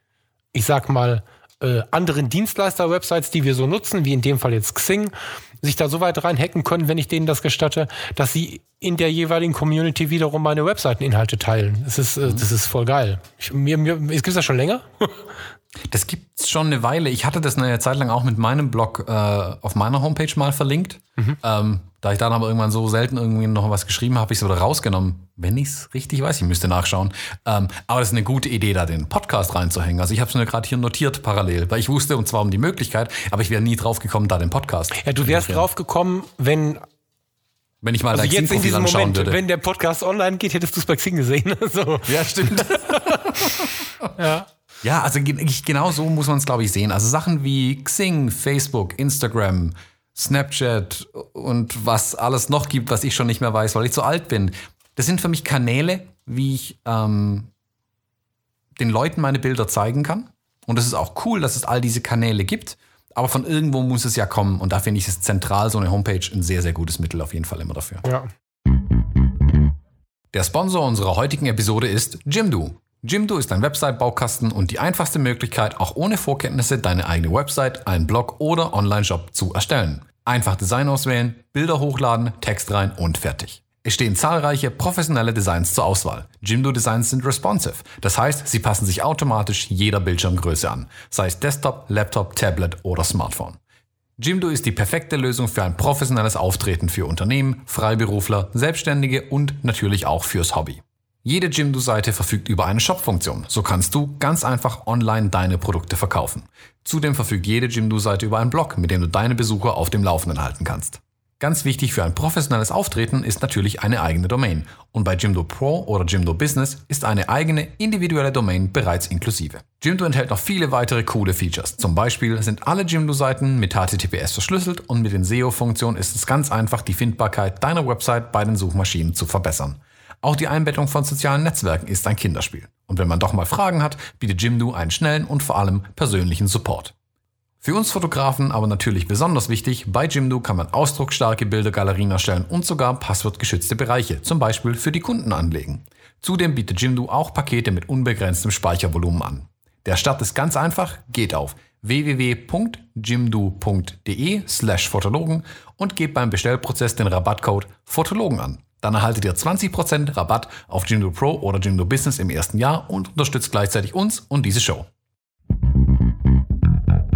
ich sag mal, äh, anderen Dienstleister-Websites, die wir so nutzen, wie in dem Fall jetzt Xing, sich da so weit reinhacken können, wenn ich denen das gestatte, dass sie in der jeweiligen Community wiederum meine Webseiteninhalte teilen. Das ist, äh, das ist voll geil. Ich, mir, mir, es gibt das schon länger? das gibt's schon eine Weile. Ich hatte das eine Zeit lang auch mit meinem Blog äh, auf meiner Homepage mal verlinkt. Mhm. Ähm, da ich dann aber irgendwann so selten irgendwie noch was geschrieben habe, habe ich es wieder rausgenommen. Wenn ich es richtig weiß, ich müsste nachschauen. Ähm, aber das ist eine gute Idee, da den Podcast reinzuhängen. Also ich habe es mir gerade hier notiert parallel, weil ich wusste und zwar um die Möglichkeit, aber ich wäre nie drauf gekommen, da den Podcast. Ja, du wärst drauf gekommen, wenn wenn ich mal also jetzt in diesem Moment, würde. wenn der Podcast online geht, hättest du es bei Xing gesehen. so. Ja, stimmt. ja. Ja, also genau so muss man es, glaube ich, sehen. Also Sachen wie Xing, Facebook, Instagram, Snapchat und was alles noch gibt, was ich schon nicht mehr weiß, weil ich zu alt bin. Das sind für mich Kanäle, wie ich ähm, den Leuten meine Bilder zeigen kann. Und es ist auch cool, dass es all diese Kanäle gibt. Aber von irgendwo muss es ja kommen. Und da finde ich es zentral, so eine Homepage, ein sehr, sehr gutes Mittel auf jeden Fall immer dafür. Ja. Der Sponsor unserer heutigen Episode ist Jimdo. Jimdo ist ein Website-Baukasten und die einfachste Möglichkeit, auch ohne Vorkenntnisse deine eigene Website, einen Blog oder Online-Shop zu erstellen. Einfach Design auswählen, Bilder hochladen, Text rein und fertig. Es stehen zahlreiche professionelle Designs zur Auswahl. Jimdo Designs sind responsive, das heißt, sie passen sich automatisch jeder Bildschirmgröße an, sei es Desktop, Laptop, Tablet oder Smartphone. Jimdo ist die perfekte Lösung für ein professionelles Auftreten für Unternehmen, Freiberufler, Selbstständige und natürlich auch fürs Hobby. Jede Jimdo-Seite verfügt über eine Shop-Funktion. So kannst du ganz einfach online deine Produkte verkaufen. Zudem verfügt jede Jimdo-Seite über einen Blog, mit dem du deine Besucher auf dem Laufenden halten kannst. Ganz wichtig für ein professionelles Auftreten ist natürlich eine eigene Domain. Und bei Jimdo Pro oder Jimdo Business ist eine eigene individuelle Domain bereits inklusive. Jimdo enthält noch viele weitere coole Features. Zum Beispiel sind alle Jimdo-Seiten mit HTTPS verschlüsselt und mit den SEO-Funktionen ist es ganz einfach, die Findbarkeit deiner Website bei den Suchmaschinen zu verbessern. Auch die Einbettung von sozialen Netzwerken ist ein Kinderspiel. Und wenn man doch mal Fragen hat, bietet Jimdo einen schnellen und vor allem persönlichen Support. Für uns Fotografen aber natürlich besonders wichtig, bei Jimdo kann man ausdrucksstarke Bildergalerien erstellen und sogar passwortgeschützte Bereiche, zum Beispiel für die Kunden anlegen. Zudem bietet Jimdo auch Pakete mit unbegrenztem Speichervolumen an. Der Start ist ganz einfach, geht auf www.jimdo.de slash Fotologen und gebt beim Bestellprozess den Rabattcode Fotologen an. Dann erhaltet ihr 20% Rabatt auf Jimdo Pro oder Jimdo Business im ersten Jahr und unterstützt gleichzeitig uns und diese Show.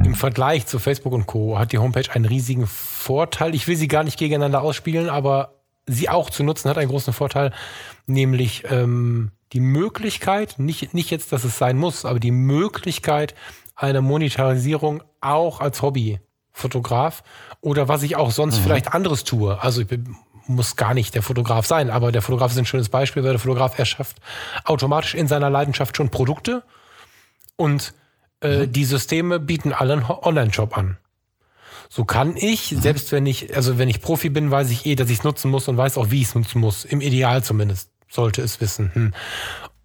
Im Vergleich zu Facebook und Co. hat die Homepage einen riesigen Vorteil. Ich will sie gar nicht gegeneinander ausspielen, aber sie auch zu nutzen hat einen großen Vorteil, nämlich ähm, die Möglichkeit, nicht, nicht jetzt, dass es sein muss, aber die Möglichkeit einer Monetarisierung auch als Hobbyfotograf oder was ich auch sonst mhm. vielleicht anderes tue. Also ich muss gar nicht der Fotograf sein, aber der Fotograf ist ein schönes Beispiel, weil der Fotograf erschafft automatisch in seiner Leidenschaft schon Produkte und äh, mhm. die Systeme bieten alle einen Online-Shop an. So kann ich, mhm. selbst wenn ich, also wenn ich Profi bin, weiß ich eh, dass ich es nutzen muss und weiß auch, wie ich es nutzen muss. Im Ideal zumindest sollte es wissen. Hm.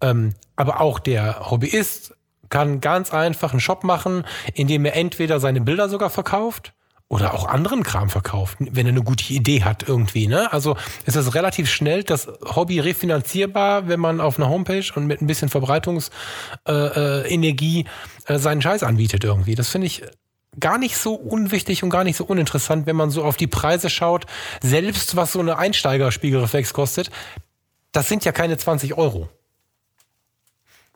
Ähm, aber auch der Hobbyist kann ganz einfach einen Shop machen, in dem er entweder seine Bilder sogar verkauft oder auch anderen Kram verkauft, wenn er eine gute Idee hat irgendwie. Ne? Also ist es relativ schnell das Hobby refinanzierbar, wenn man auf einer Homepage und mit ein bisschen Verbreitungsenergie äh, äh, seinen Scheiß anbietet irgendwie. Das finde ich gar nicht so unwichtig und gar nicht so uninteressant, wenn man so auf die Preise schaut. Selbst was so eine Einsteigerspiegelreflex kostet, das sind ja keine 20 Euro.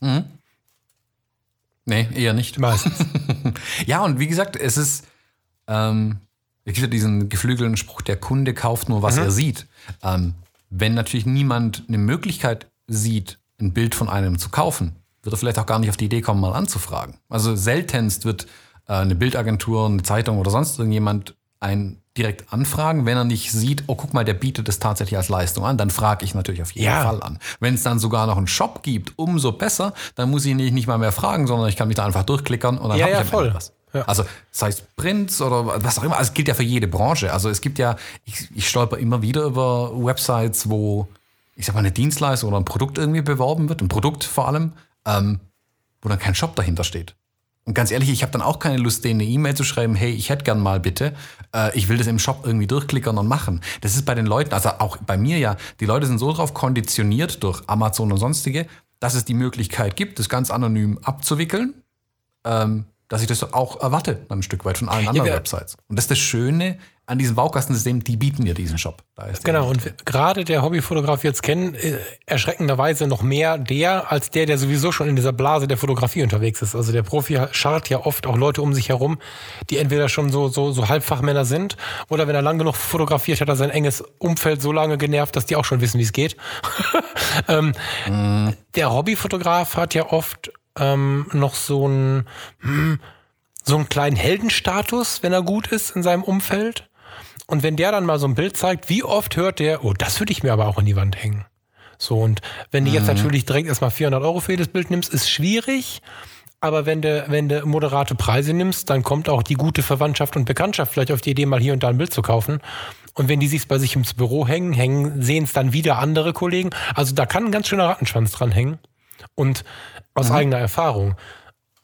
Mhm. Nee, eher nicht. Meistens. ja, und wie gesagt, es ist ähm, es gibt ja diesen geflügelten Spruch, der Kunde kauft nur, was mhm. er sieht. Ähm, wenn natürlich niemand eine Möglichkeit sieht, ein Bild von einem zu kaufen, wird er vielleicht auch gar nicht auf die Idee kommen, mal anzufragen. Also seltenst wird äh, eine Bildagentur, eine Zeitung oder sonst irgendjemand einen direkt anfragen, wenn er nicht sieht, oh guck mal, der bietet es tatsächlich als Leistung an, dann frage ich natürlich auf jeden ja. Fall an. Wenn es dann sogar noch einen Shop gibt, umso besser, dann muss ich nicht, nicht mal mehr fragen, sondern ich kann mich da einfach durchklickern und dann ja, habe ja, ich voll. was. Also sei es Prints oder was auch immer. Also es gilt ja für jede Branche. Also es gibt ja, ich, ich stolper immer wieder über Websites, wo ich sag mal eine Dienstleistung oder ein Produkt irgendwie beworben wird, ein Produkt vor allem, ähm, wo dann kein Shop dahinter steht. Und ganz ehrlich, ich habe dann auch keine Lust, denen eine E-Mail zu schreiben, hey, ich hätte gern mal bitte, äh, ich will das im Shop irgendwie durchklickern und machen. Das ist bei den Leuten, also auch bei mir ja, die Leute sind so drauf konditioniert durch Amazon und sonstige, dass es die Möglichkeit gibt, das ganz anonym abzuwickeln. Ähm, dass ich das auch erwarte, ein Stück weit von allen anderen ja, Websites. Und das ist das Schöne an diesem Baukastensystem, die bieten ja diesen Shop. genau, und gerade der Hobbyfotograf jetzt kennen, äh, erschreckenderweise noch mehr der, als der, der sowieso schon in dieser Blase der Fotografie unterwegs ist. Also der Profi scharrt ja oft auch Leute um sich herum, die entweder schon so, so, so Halbfachmänner sind oder wenn er lang genug fotografiert, hat er sein enges Umfeld so lange genervt, dass die auch schon wissen, wie es geht. ähm, mm. Der Hobbyfotograf hat ja oft ähm, noch so einen, hm, so einen kleinen Heldenstatus, wenn er gut ist in seinem Umfeld. Und wenn der dann mal so ein Bild zeigt, wie oft hört der, oh, das würde ich mir aber auch in die Wand hängen. So, und wenn du mhm. jetzt natürlich direkt erstmal 400 Euro für jedes Bild nimmst, ist schwierig. Aber wenn du, wenn du moderate Preise nimmst, dann kommt auch die gute Verwandtschaft und Bekanntschaft vielleicht auf die Idee, mal hier und da ein Bild zu kaufen. Und wenn die sich bei sich ins Büro hängen, hängen, sehen es dann wieder andere Kollegen. Also da kann ein ganz schöner Rattenschwanz dran hängen. Und aus mhm. eigener Erfahrung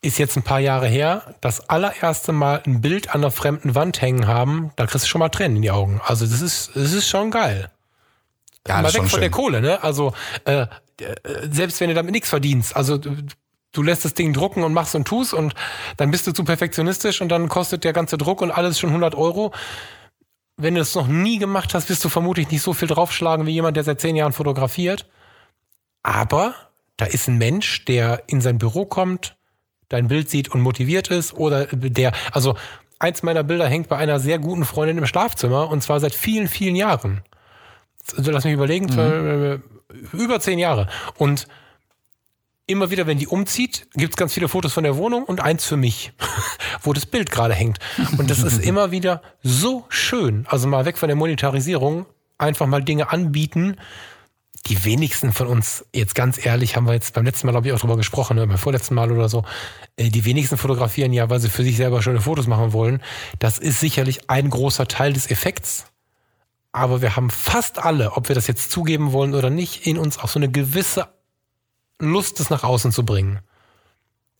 ist jetzt ein paar Jahre her, das allererste Mal ein Bild an einer fremden Wand hängen haben, da kriegst du schon mal Tränen in die Augen. Also das ist, das ist schon geil. Ja, mal weg von schön. der Kohle, ne? Also äh, selbst wenn du damit nichts verdienst, also du lässt das Ding drucken und machst und tust und dann bist du zu perfektionistisch und dann kostet der ganze Druck und alles schon 100 Euro. Wenn du das noch nie gemacht hast, wirst du vermutlich nicht so viel draufschlagen wie jemand, der seit zehn Jahren fotografiert. Aber da ist ein Mensch, der in sein Büro kommt, dein Bild sieht und motiviert ist oder der, also eins meiner Bilder hängt bei einer sehr guten Freundin im Schlafzimmer und zwar seit vielen, vielen Jahren. Also lass mich überlegen, mhm. Über zehn Jahre. Und immer wieder, wenn die umzieht, gibt es ganz viele Fotos von der Wohnung und eins für mich, wo das Bild gerade hängt. Und das ist immer wieder so schön. Also mal weg von der Monetarisierung, einfach mal Dinge anbieten. Die wenigsten von uns, jetzt ganz ehrlich, haben wir jetzt beim letzten Mal, glaube ich, auch drüber gesprochen, beim vorletzten Mal oder so, äh, die wenigsten fotografieren ja, weil sie für sich selber schöne Fotos machen wollen. Das ist sicherlich ein großer Teil des Effekts. Aber wir haben fast alle, ob wir das jetzt zugeben wollen oder nicht, in uns auch so eine gewisse Lust, das nach außen zu bringen.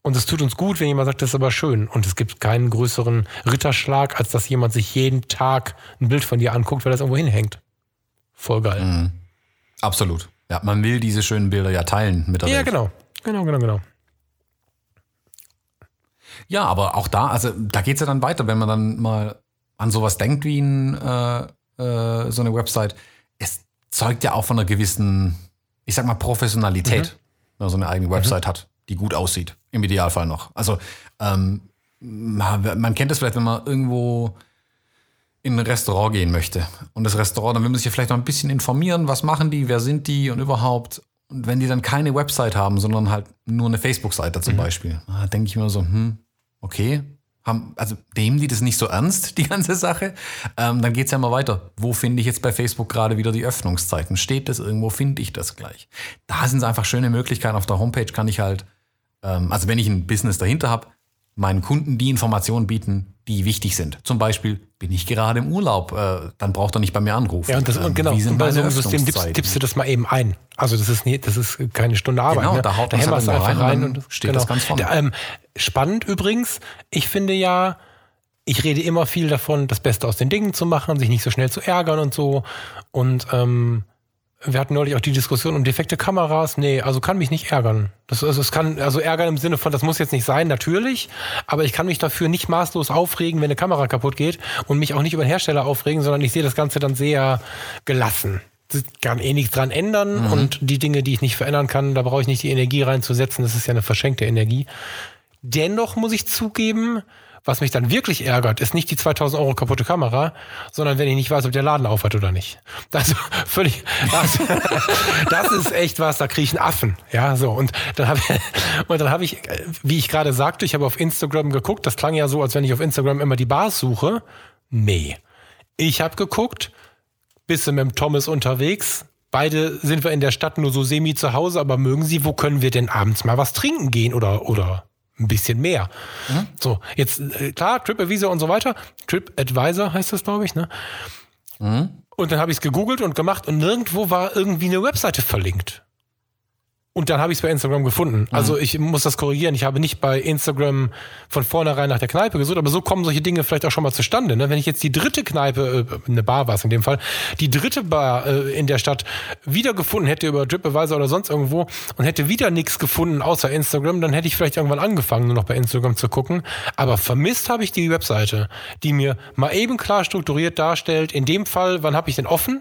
Und es tut uns gut, wenn jemand sagt, das ist aber schön. Und es gibt keinen größeren Ritterschlag, als dass jemand sich jeden Tag ein Bild von dir anguckt, weil das irgendwo hinhängt. Voll geil. Mhm. Absolut. Ja, man will diese schönen Bilder ja teilen mit der Ja, Welt. genau. Genau, genau, genau. Ja, aber auch da, also da geht es ja dann weiter, wenn man dann mal an sowas denkt wie ein, äh, äh, so eine Website. Es zeugt ja auch von einer gewissen, ich sag mal, Professionalität. Mhm wenn man so eine eigene mhm. Website mhm. hat, die gut aussieht. Im Idealfall noch. Also ähm, man kennt es vielleicht, wenn man irgendwo in ein Restaurant gehen möchte. Und das Restaurant, dann will man sich ja vielleicht noch ein bisschen informieren, was machen die, wer sind die und überhaupt. Und wenn die dann keine Website haben, sondern halt nur eine Facebook-Seite zum mhm. Beispiel, denke ich mir so, hm, okay, haben, also nehmen die das nicht so ernst, die ganze Sache, ähm, dann es ja mal weiter. Wo finde ich jetzt bei Facebook gerade wieder die Öffnungszeiten? Steht das irgendwo? Finde ich das gleich? Da sind es einfach schöne Möglichkeiten. Auf der Homepage kann ich halt, ähm, also wenn ich ein Business dahinter habe, meinen Kunden die Informationen bieten, die wichtig sind. Zum Beispiel, bin ich gerade im Urlaub, äh, dann braucht er nicht bei mir anrufen. Ja, und, das, ähm, genau, und bei so einem System tippst, tippst, du das mal eben ein. Also das ist, nie, das ist keine Stunde Arbeit. Genau, ne? da haut da hämmerst du einfach rein, rein und, steht genau. das ganz vorne. Ähm, spannend übrigens, ich finde ja, ich rede immer viel davon, das Beste aus den Dingen zu machen, sich nicht so schnell zu ärgern und so. Und ähm, wir hatten neulich auch die Diskussion um defekte Kameras. Nee, also kann mich nicht ärgern. Das, also es kann, also ärgern im Sinne von, das muss jetzt nicht sein, natürlich. Aber ich kann mich dafür nicht maßlos aufregen, wenn eine Kamera kaputt geht und mich auch nicht über den Hersteller aufregen, sondern ich sehe das Ganze dann sehr gelassen. Ich kann eh nichts dran ändern mhm. und die Dinge, die ich nicht verändern kann, da brauche ich nicht die Energie reinzusetzen. Das ist ja eine verschenkte Energie. Dennoch muss ich zugeben, was mich dann wirklich ärgert, ist nicht die 2000 Euro kaputte Kamera, sondern wenn ich nicht weiß, ob der Laden auf hat oder nicht. Das völlig, das, das ist echt was, da kriege ich einen Affen. Ja, so. Und dann habe ich, und dann habe ich, wie ich gerade sagte, ich habe auf Instagram geguckt. Das klang ja so, als wenn ich auf Instagram immer die Bars suche. Nee. Ich habe geguckt, bist du mit dem Thomas unterwegs? Beide sind wir in der Stadt nur so semi zu Hause, aber mögen Sie, wo können wir denn abends mal was trinken gehen oder, oder ein bisschen mehr. Mhm. So, jetzt äh, klar, TripAdvisor und so weiter. TripAdvisor heißt das, glaube ich, ne? Mhm. Und dann habe ich es gegoogelt und gemacht und nirgendwo war irgendwie eine Webseite verlinkt. Und dann habe ich es bei Instagram gefunden. Mhm. Also ich muss das korrigieren. Ich habe nicht bei Instagram von vornherein nach der Kneipe gesucht, aber so kommen solche Dinge vielleicht auch schon mal zustande. Ne? Wenn ich jetzt die dritte Kneipe, äh, eine Bar war es in dem Fall, die dritte Bar äh, in der Stadt wiedergefunden hätte über TripAdvisor oder sonst irgendwo und hätte wieder nichts gefunden außer Instagram, dann hätte ich vielleicht irgendwann angefangen, nur noch bei Instagram zu gucken. Aber vermisst habe ich die Webseite, die mir mal eben klar strukturiert darstellt, in dem Fall, wann habe ich denn offen?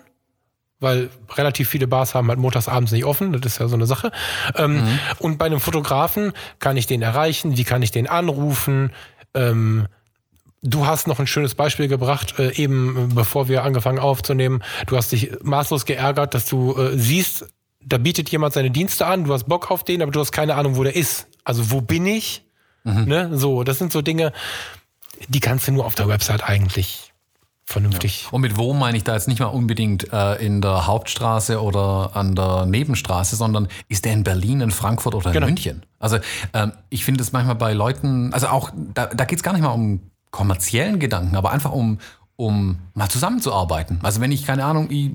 Weil relativ viele Bars haben halt montags abends nicht offen, das ist ja so eine Sache. Ähm, mhm. Und bei einem Fotografen kann ich den erreichen, wie kann ich den anrufen? Ähm, du hast noch ein schönes Beispiel gebracht, äh, eben bevor wir angefangen aufzunehmen. Du hast dich maßlos geärgert, dass du äh, siehst, da bietet jemand seine Dienste an, du hast Bock auf den, aber du hast keine Ahnung, wo der ist. Also wo bin ich? Mhm. Ne? So, das sind so Dinge, die kannst du nur auf der Website eigentlich vernünftig. Ja. Und mit wo meine ich da jetzt nicht mal unbedingt äh, in der Hauptstraße oder an der Nebenstraße, sondern ist der in Berlin, in Frankfurt oder in genau. München? Also ähm, ich finde es manchmal bei Leuten, also auch, da, da geht es gar nicht mal um kommerziellen Gedanken, aber einfach um, um mal zusammenzuarbeiten. Also wenn ich, keine Ahnung, ich,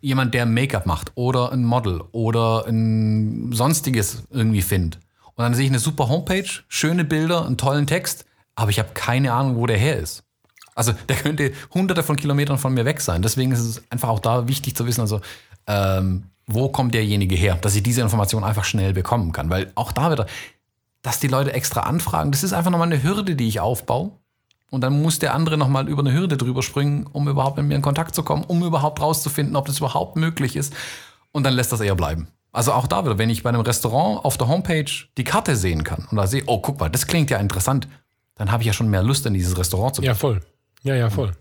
jemand, der Make-up macht oder ein Model oder ein sonstiges irgendwie finde. Und dann sehe ich eine super Homepage, schöne Bilder, einen tollen Text, aber ich habe keine Ahnung, wo der her ist. Also der könnte hunderte von Kilometern von mir weg sein. Deswegen ist es einfach auch da wichtig zu wissen, also ähm, wo kommt derjenige her, dass ich diese Information einfach schnell bekommen kann. Weil auch da wieder, dass die Leute extra anfragen, das ist einfach nochmal eine Hürde, die ich aufbaue. Und dann muss der andere nochmal über eine Hürde drüber springen, um überhaupt mit mir in Kontakt zu kommen, um überhaupt rauszufinden, ob das überhaupt möglich ist. Und dann lässt das eher bleiben. Also auch da wieder, wenn ich bei einem Restaurant auf der Homepage die Karte sehen kann und da sehe, oh, guck mal, das klingt ja interessant, dann habe ich ja schon mehr Lust, in dieses Restaurant zu gehen. Ja, voll. Ja, ja, voll.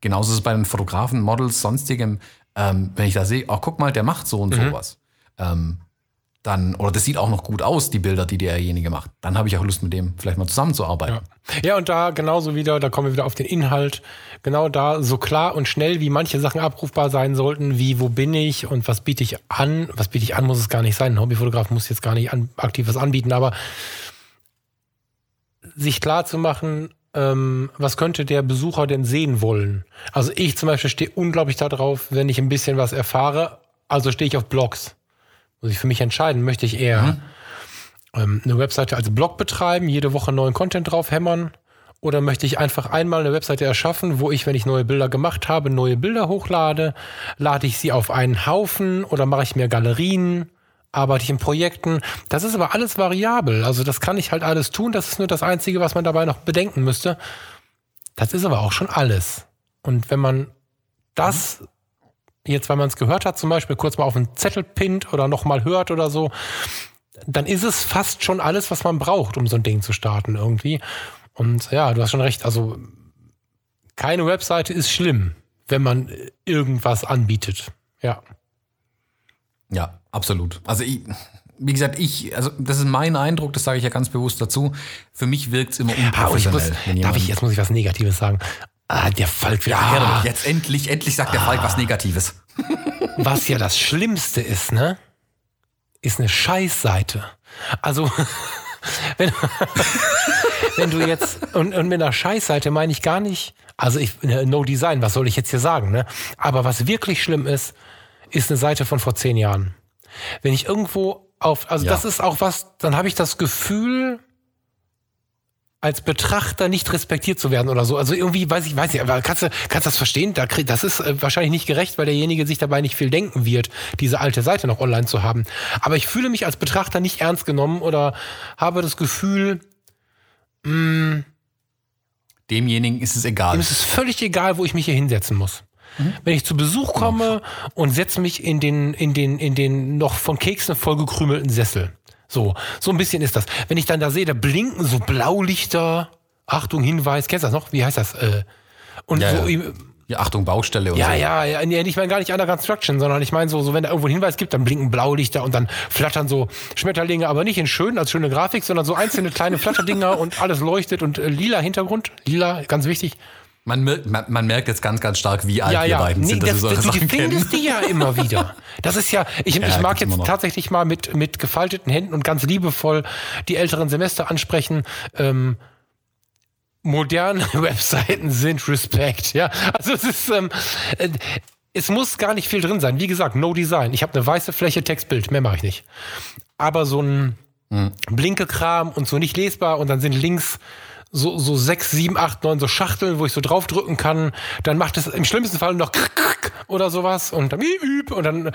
Genauso ist es bei den Fotografen, Models, sonstigem. Ähm, wenn ich da sehe, oh, guck mal, der macht so und mhm. sowas. ähm, dann, oder das sieht auch noch gut aus, die Bilder, die derjenige macht, dann habe ich auch Lust, mit dem vielleicht mal zusammenzuarbeiten. Ja. ja, und da genauso wieder, da kommen wir wieder auf den Inhalt, genau da so klar und schnell, wie manche Sachen abrufbar sein sollten, wie wo bin ich und was biete ich an, was biete ich an, muss es gar nicht sein. Ein Hobbyfotograf muss jetzt gar nicht an, aktiv was anbieten, aber sich klar zu machen, ähm, was könnte der Besucher denn sehen wollen? Also ich zum Beispiel stehe unglaublich darauf, wenn ich ein bisschen was erfahre, also stehe ich auf Blogs. Muss ich für mich entscheiden, möchte ich eher mhm. ähm, eine Webseite als Blog betreiben, jede Woche neuen Content drauf hämmern oder möchte ich einfach einmal eine Webseite erschaffen, wo ich, wenn ich neue Bilder gemacht habe, neue Bilder hochlade, lade ich sie auf einen Haufen oder mache ich mir Galerien, arbeite ich in Projekten. Das ist aber alles variabel. Also das kann ich halt alles tun. Das ist nur das Einzige, was man dabei noch bedenken müsste. Das ist aber auch schon alles. Und wenn man das jetzt, weil man es gehört hat, zum Beispiel kurz mal auf einen Zettel pinnt oder nochmal hört oder so, dann ist es fast schon alles, was man braucht, um so ein Ding zu starten irgendwie. Und ja, du hast schon recht. Also keine Webseite ist schlimm, wenn man irgendwas anbietet. Ja. Ja, absolut. Also ich, wie gesagt, ich, also das ist mein Eindruck, das sage ich ja ganz bewusst dazu. Für mich wirkt es immer unprofessionell. Ah, muss, darf ich, jetzt muss ich was Negatives sagen. Ah, der Falk wieder. Ja, jetzt endlich, endlich sagt der Falk ah. was Negatives. Was ja das Schlimmste ist, ne? Ist eine Scheißseite. Also, wenn, wenn du jetzt, und, und mit einer Scheißseite meine ich gar nicht, also ich, ne, no design, was soll ich jetzt hier sagen, ne? Aber was wirklich schlimm ist, ist eine Seite von vor zehn Jahren. Wenn ich irgendwo auf, also ja. das ist auch was, dann habe ich das Gefühl, als Betrachter nicht respektiert zu werden oder so. Also irgendwie weiß ich, weiß ich, aber kannst du, kannst das verstehen? Das ist äh, wahrscheinlich nicht gerecht, weil derjenige sich dabei nicht viel denken wird, diese alte Seite noch online zu haben. Aber ich fühle mich als Betrachter nicht ernst genommen oder habe das Gefühl, mh, hm, demjenigen ist es egal. Dem ist es völlig egal, wo ich mich hier hinsetzen muss. Mhm. Wenn ich zu Besuch komme und setze mich in den, in den, in den noch von Keksen vollgekrümelten Sessel so, so ein bisschen ist das. Wenn ich dann da sehe, da blinken so Blaulichter. Achtung, Hinweis, kennst du das noch? Wie heißt das? Äh, und ja, so, ja. ja, Achtung, Baustelle und ja, so. Ja, ja, ja. Ich meine gar nicht Under Construction, sondern ich meine so, so, wenn da irgendwo einen Hinweis gibt, dann blinken Blaulichter und dann flattern so Schmetterlinge, aber nicht in schön, als schöne Grafik, sondern so einzelne kleine Flatterdinger und alles leuchtet und äh, lila Hintergrund. Lila, ganz wichtig. Man, man, man, merkt jetzt ganz, ganz stark, wie alt ja, ja. wir beiden nee, sind. Das, das, du findest die ja immer wieder. Das ist ja, ich, ja, ich mag jetzt tatsächlich mal mit, mit gefalteten Händen und ganz liebevoll die älteren Semester ansprechen. Ähm, moderne Webseiten sind Respekt, ja. Also es ist, ähm, äh, es muss gar nicht viel drin sein. Wie gesagt, no design. Ich habe eine weiße Fläche, Textbild, mehr mache ich nicht. Aber so ein hm. Blinke-Kram und so nicht lesbar und dann sind links so, so sechs, sieben, acht, neun so Schachteln, wo ich so draufdrücken kann. Dann macht es im schlimmsten Fall noch oder sowas und dann und dann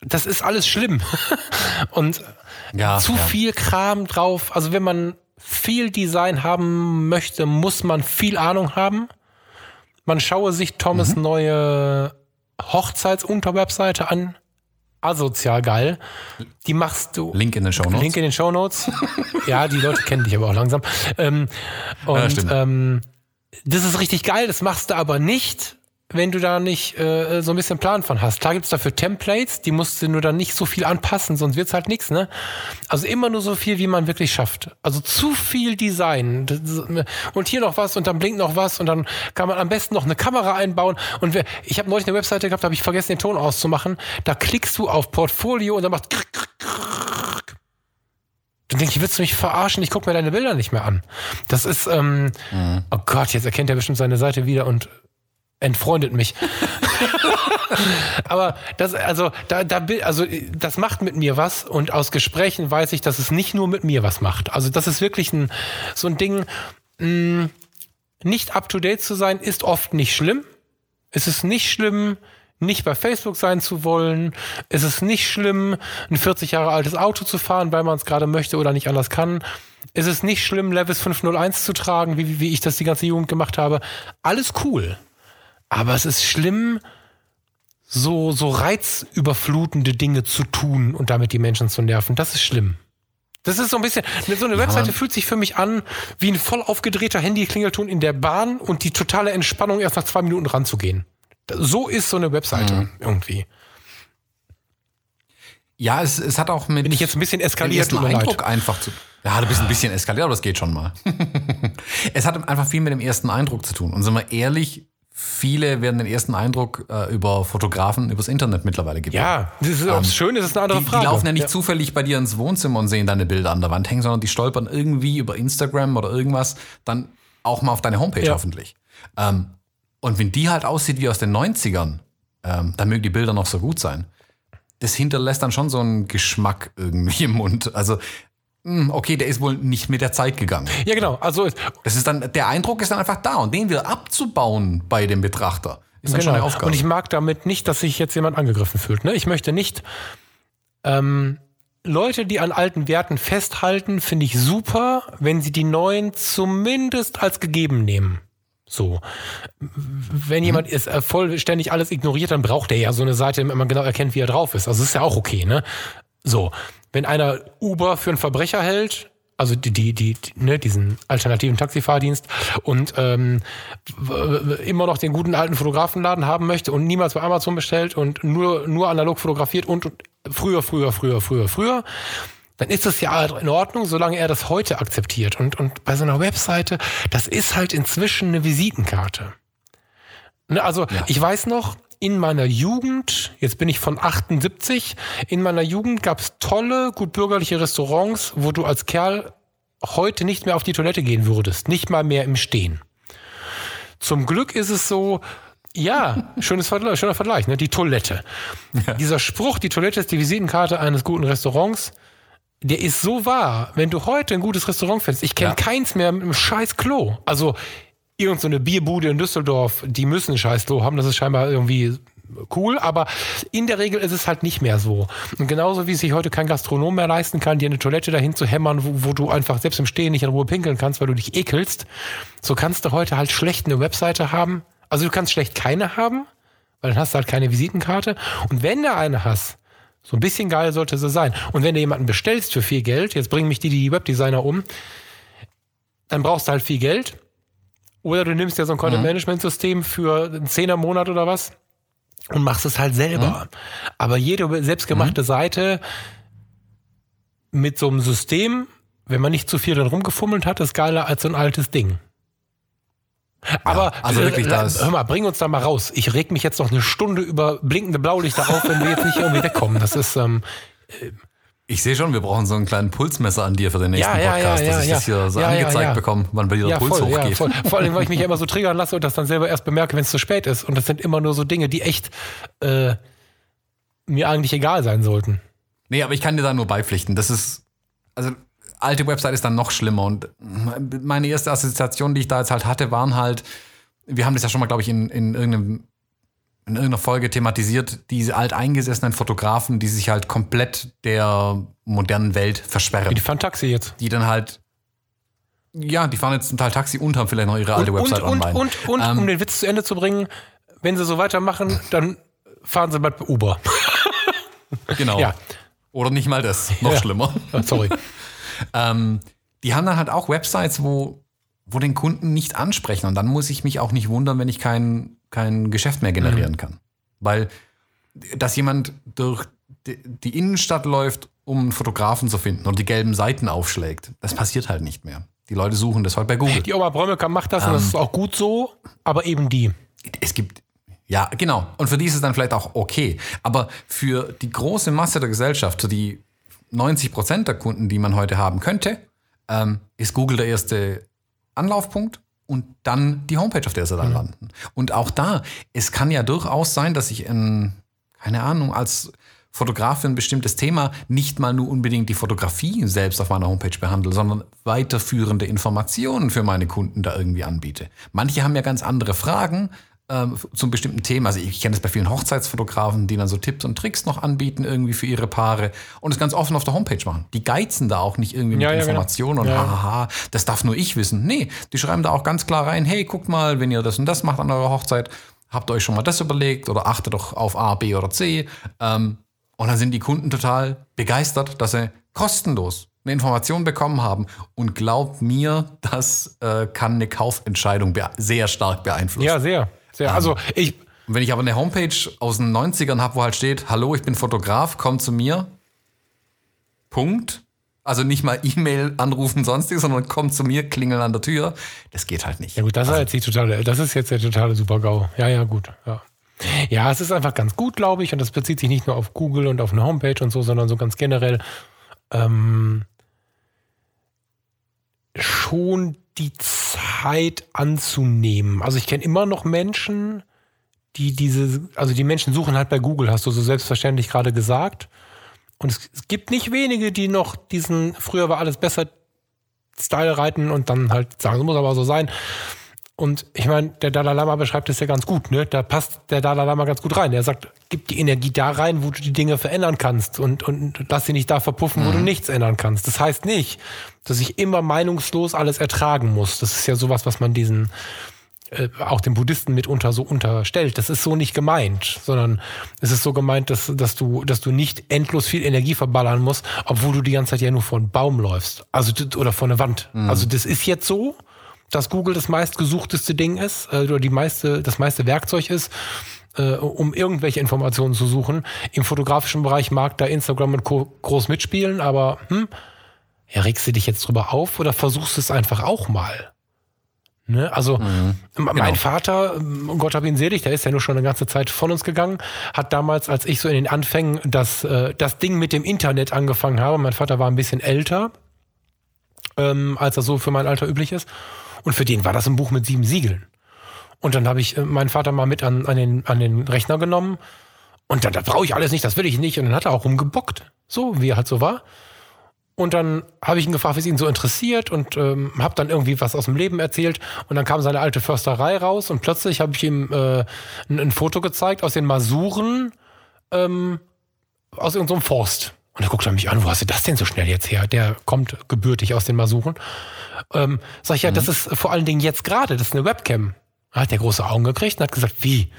das ist alles schlimm. und ja, zu ja. viel Kram drauf. Also wenn man viel Design haben möchte, muss man viel Ahnung haben. Man schaue sich Thomas mhm. neue Hochzeitsunterwebseite an asozial geil. Die machst du. Link in den Show Notes. Link in den Show Notes. ja, die Leute kennen dich aber auch langsam. Ähm, und ja, ähm, das ist richtig geil. Das machst du aber nicht, wenn du da nicht äh, so ein bisschen Plan von hast. Klar gibt's dafür Templates, die musst du nur dann nicht so viel anpassen, sonst wird's halt nichts. Ne? Also immer nur so viel, wie man wirklich schafft. Also zu viel Design und hier noch was und dann blinkt noch was und dann kann man am besten noch eine Kamera einbauen. Und wer, ich habe neulich eine Webseite gehabt, da habe ich vergessen, den Ton auszumachen. Da klickst du auf Portfolio und dann macht dann denke ich, willst du mich verarschen? Ich gucke mir deine Bilder nicht mehr an. Das ist, ähm, mhm. oh Gott, jetzt erkennt er bestimmt seine Seite wieder und entfreundet mich. Aber das, also, da, da, also, das macht mit mir was und aus Gesprächen weiß ich, dass es nicht nur mit mir was macht. Also, das ist wirklich ein, so ein Ding, mh, mm, nicht up to date zu sein, ist oft nicht schlimm. Es ist nicht schlimm, nicht bei Facebook sein zu wollen. Es ist nicht schlimm, ein 40 Jahre altes Auto zu fahren, weil man es gerade möchte oder nicht anders kann. Es ist nicht schlimm, Levis 501 zu tragen, wie, wie ich das die ganze Jugend gemacht habe. Alles cool. Aber es ist schlimm, so, so reizüberflutende Dinge zu tun und damit die Menschen zu nerven. Das ist schlimm. Das ist so ein bisschen, so eine Webseite fühlt sich für mich an wie ein voll aufgedrehter Handy-Klingelton in der Bahn und die totale Entspannung erst nach zwei Minuten ranzugehen. So ist so eine Webseite mhm. irgendwie. Ja, es, es hat auch mit. Bin ich jetzt ein bisschen eskaliert, dem Eindruck einfach zu. Ja, du bist ein bisschen eskaliert, aber das geht schon mal. es hat einfach viel mit dem ersten Eindruck zu tun. Und sind wir ehrlich, viele werden den ersten Eindruck äh, über Fotografen übers Internet mittlerweile gewinnen. Ja, das ist, ähm, schön ist, ist eine andere die, Frage. Die laufen ja nicht ja. zufällig bei dir ins Wohnzimmer und sehen deine Bilder an der Wand hängen, sondern die stolpern irgendwie über Instagram oder irgendwas dann auch mal auf deine Homepage ja. hoffentlich. Ähm, und wenn die halt aussieht wie aus den 90ern, ähm, dann mögen die Bilder noch so gut sein. Das hinterlässt dann schon so einen Geschmack irgendwie im Mund. Also okay, der ist wohl nicht mit der Zeit gegangen. Ja, genau. Also das ist dann der Eindruck ist dann einfach da und den wieder abzubauen bei dem Betrachter ist dann genau. schon eine Aufgabe. Und ich mag damit nicht, dass sich jetzt jemand angegriffen fühlt. Ne? Ich möchte nicht ähm, Leute, die an alten Werten festhalten, finde ich super, wenn sie die neuen zumindest als gegeben nehmen. So. Wenn jemand mhm. ist äh, vollständig alles ignoriert, dann braucht er ja so eine Seite, damit man genau erkennt, wie er drauf ist. Also ist ja auch okay, ne? So. Wenn einer Uber für einen Verbrecher hält, also die, die, die, ne, diesen alternativen Taxifahrdienst und ähm, immer noch den guten alten Fotografenladen haben möchte und niemals bei Amazon bestellt und nur, nur analog fotografiert und, und früher, früher, früher, früher, früher, dann ist das ja in Ordnung, solange er das heute akzeptiert. Und, und bei so einer Webseite, das ist halt inzwischen eine Visitenkarte. Ne, also ja. ich weiß noch, in meiner Jugend, jetzt bin ich von 78, in meiner Jugend gab es tolle, gut bürgerliche Restaurants, wo du als Kerl heute nicht mehr auf die Toilette gehen würdest, nicht mal mehr im Stehen. Zum Glück ist es so, ja, schönes Vergleich, schöner Vergleich, ne? Die Toilette. Ja. Dieser Spruch, die Toilette ist die Visitenkarte eines guten Restaurants, der ist so wahr. Wenn du heute ein gutes Restaurant findest, ich kenne ja. keins mehr mit einem scheiß Klo. Also irgendeine so Bierbude in Düsseldorf, die müssen ein scheiß Klo haben, das ist scheinbar irgendwie cool, aber in der Regel ist es halt nicht mehr so. Und genauso wie sich heute kein Gastronom mehr leisten kann, dir eine Toilette dahin zu hämmern, wo, wo, du einfach selbst im Stehen nicht in Ruhe pinkeln kannst, weil du dich ekelst, so kannst du heute halt schlecht eine Webseite haben. Also du kannst schlecht keine haben, weil dann hast du halt keine Visitenkarte. Und wenn du eine hast, so ein bisschen geil sollte sie sein. Und wenn du jemanden bestellst für viel Geld, jetzt bringen mich die, die Webdesigner um, dann brauchst du halt viel Geld. Oder du nimmst ja so ein Content-Management-System für einen Zehner Monat oder was und machst es halt selber. Mhm. Aber jede selbstgemachte mhm. Seite mit so einem System, wenn man nicht zu viel drin rumgefummelt hat, ist geiler als so ein altes Ding. Aber ja, also wirklich äh, das. Hör mal, bring uns da mal raus. Ich reg mich jetzt noch eine Stunde über blinkende Blaulichter auf, wenn wir jetzt nicht irgendwie wegkommen. Das ist. Ähm, äh, ich sehe schon, wir brauchen so einen kleinen Pulsmesser an dir für den nächsten ja, Podcast, ja, ja, dass ich das hier so angezeigt bekomme, wann bei dir der Puls voll, hochgeht. Voll. Vor allem, weil ich mich immer so triggern lasse und das dann selber erst bemerke, wenn es zu spät ist. Und das sind immer nur so Dinge, die echt äh, mir eigentlich egal sein sollten. Nee, aber ich kann dir da nur beipflichten. Das ist, also alte Website ist dann noch schlimmer. Und meine erste Assoziation, die ich da jetzt halt hatte, waren halt, wir haben das ja schon mal, glaube ich, in, in irgendeinem in irgendeiner Folge thematisiert, diese alteingesessenen Fotografen, die sich halt komplett der modernen Welt versperren. Die fahren Taxi jetzt. Die dann halt, ja, die fahren jetzt zum Teil Taxi und haben vielleicht noch ihre alte und, Website und, online. Und, und, ähm, um den Witz zu Ende zu bringen, wenn sie so weitermachen, dann fahren sie bald Uber. genau. Ja. Oder nicht mal das, noch ja. schlimmer. Sorry. ähm, die haben dann halt auch Websites, wo, wo den Kunden nicht ansprechen. Und dann muss ich mich auch nicht wundern, wenn ich kein, kein Geschäft mehr generieren mhm. kann. Weil, dass jemand durch die Innenstadt läuft, um einen Fotografen zu finden und die gelben Seiten aufschlägt, das passiert halt nicht mehr. Die Leute suchen das halt bei Google. Die Oma Bräumelka macht das ähm, und das ähm, ist auch gut so, aber eben die. Es gibt, ja, genau. Und für die ist es dann vielleicht auch okay. Aber für die große Masse der Gesellschaft, für die 90 Prozent der Kunden, die man heute haben könnte, ähm, ist Google der erste Anlaufpunkt und dann die Homepage, auf der sie dann mhm. landen. Und auch da, es kann ja durchaus sein, dass ich in, keine Ahnung, als Fotograf für ein bestimmtes Thema nicht mal nur unbedingt die Fotografie selbst auf meiner Homepage behandle, sondern weiterführende Informationen für meine Kunden da irgendwie anbiete. Manche haben ja ganz andere Fragen, ähm, zum bestimmten Thema. Also ich kenne das bei vielen Hochzeitsfotografen, die dann so Tipps und Tricks noch anbieten irgendwie für ihre Paare und es ganz offen auf der Homepage machen. Die geizen da auch nicht irgendwie mit ja, ja, genau. Informationen genau. und ja. haha, das darf nur ich wissen. Nee, die schreiben da auch ganz klar rein, hey, guckt mal, wenn ihr das und das macht an eurer Hochzeit, habt ihr euch schon mal das überlegt oder achtet doch auf A, B oder C. Ähm, und dann sind die Kunden total begeistert, dass sie kostenlos eine Information bekommen haben. Und glaubt mir, das äh, kann eine Kaufentscheidung sehr stark beeinflussen. Ja, sehr. Sehr, also ich. Wenn ich aber eine Homepage aus den 90ern habe, wo halt steht, hallo, ich bin Fotograf, komm zu mir, Punkt. Also nicht mal E-Mail anrufen, sonstiges, sondern kommt zu mir, klingeln an der Tür. Das geht halt nicht. Ja gut, das also, ist jetzt die totale, das ist jetzt der totale Super-GAU. Ja, ja, gut. Ja. ja, es ist einfach ganz gut, glaube ich, und das bezieht sich nicht nur auf Google und auf eine Homepage und so, sondern so ganz generell. Ähm, schon die Zeit anzunehmen. Also ich kenne immer noch Menschen, die diese, also die Menschen suchen halt bei Google, hast du so selbstverständlich gerade gesagt. Und es, gibt nicht wenige, die noch diesen, früher war alles besser Style reiten und dann halt sagen, es muss aber so sein. Und ich meine, der Dalai Lama beschreibt es ja ganz gut, ne? Da passt der Dalai Lama ganz gut rein. Er sagt, gib die Energie da rein, wo du die Dinge verändern kannst und, und lass sie nicht da verpuffen, wo mhm. du nichts ändern kannst. Das heißt nicht, dass ich immer meinungslos alles ertragen muss. Das ist ja sowas, was man diesen, äh, auch den Buddhisten mitunter so unterstellt. Das ist so nicht gemeint, sondern es ist so gemeint, dass, dass du, dass du nicht endlos viel Energie verballern musst, obwohl du die ganze Zeit ja nur vor einen Baum läufst. Also, oder vor eine Wand. Mhm. Also, das ist jetzt so dass Google das meistgesuchteste Ding ist äh, oder die meiste, das meiste Werkzeug ist, äh, um irgendwelche Informationen zu suchen. Im fotografischen Bereich mag da Instagram und Co. groß mitspielen, aber hm, ja, regst du dich jetzt drüber auf oder versuchst du es einfach auch mal? Ne? Also mhm, mein genau. Vater, Gott hab ihn selig, der ist ja nur schon eine ganze Zeit von uns gegangen, hat damals, als ich so in den Anfängen das, äh, das Ding mit dem Internet angefangen habe, mein Vater war ein bisschen älter, ähm, als das so für mein Alter üblich ist, und für den war das ein Buch mit sieben Siegeln. Und dann habe ich äh, meinen Vater mal mit an, an, den, an den Rechner genommen. Und dann, das brauche ich alles nicht, das will ich nicht. Und dann hat er auch rumgebockt, so wie er halt so war. Und dann habe ich ihn gefragt, wie es ihn so interessiert und ähm, habe dann irgendwie was aus dem Leben erzählt. Und dann kam seine alte Försterei raus und plötzlich habe ich ihm äh, ein, ein, Foto gezeigt aus den Masuren ähm, aus irgendeinem Forst. Und er guckt er mich an, wo hast du das denn so schnell jetzt her? Der kommt gebürtig aus den Masuren. Ähm, sag ich, ja, mhm. das ist vor allen Dingen jetzt gerade, das ist eine Webcam. Hat der große Augen gekriegt und hat gesagt, wie?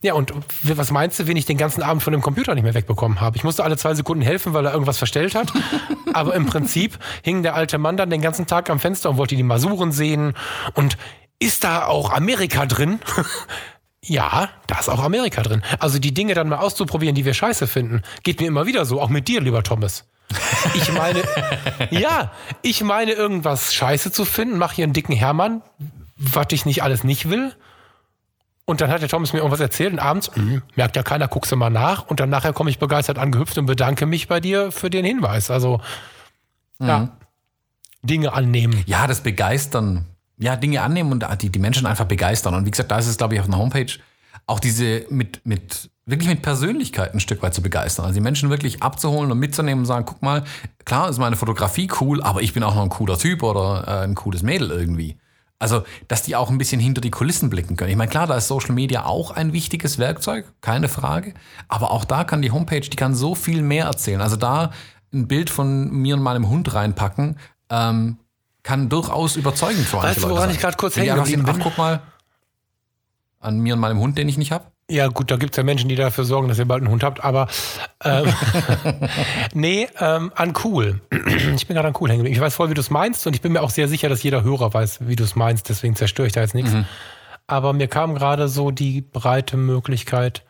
Ja, und was meinst du, wenn ich den ganzen Abend von dem Computer nicht mehr wegbekommen habe? Ich musste alle zwei Sekunden helfen, weil er irgendwas verstellt hat. Aber im Prinzip hing der alte Mann dann den ganzen Tag am Fenster und wollte die Masuren sehen. Und ist da auch Amerika drin? Ja, da ist auch Amerika drin. Also die Dinge dann mal auszuprobieren, die wir scheiße finden, geht mir immer wieder so, auch mit dir, lieber Thomas. Ich meine, ja, ich meine, irgendwas scheiße zu finden, mach hier einen dicken Hermann, was ich nicht alles nicht will. Und dann hat der Thomas mir irgendwas erzählt und abends, mh, merkt ja keiner, guckst du mal nach. Und dann nachher komme ich begeistert angehüpft und bedanke mich bei dir für den Hinweis. Also, mhm. ja, Dinge annehmen. Ja, das Begeistern. Ja, Dinge annehmen und die, die Menschen einfach begeistern. Und wie gesagt, da ist es, glaube ich, auf einer Homepage auch diese mit, mit wirklich mit Persönlichkeit ein Stück weit zu begeistern. Also die Menschen wirklich abzuholen und mitzunehmen und sagen, guck mal, klar ist meine Fotografie cool, aber ich bin auch noch ein cooler Typ oder äh, ein cooles Mädel irgendwie. Also, dass die auch ein bisschen hinter die Kulissen blicken können. Ich meine, klar, da ist Social Media auch ein wichtiges Werkzeug, keine Frage. Aber auch da kann die Homepage, die kann so viel mehr erzählen. Also da ein Bild von mir und meinem Hund reinpacken, ähm, kann durchaus überzeugend für weißt du, woran sein. ich gerade kurz hängen geblieben bin? Ach, guck mal, an mir und meinem Hund, den ich nicht habe. Ja, gut, da gibt's ja Menschen, die dafür sorgen, dass ihr bald einen Hund habt, aber ähm, nee, ähm, an cool. ich bin gerade an cool hängen. Ich weiß voll, wie du es meinst und ich bin mir auch sehr sicher, dass jeder Hörer weiß, wie du es meinst, deswegen zerstöre ich da jetzt nichts. Mhm. Aber mir kam gerade so die breite Möglichkeit,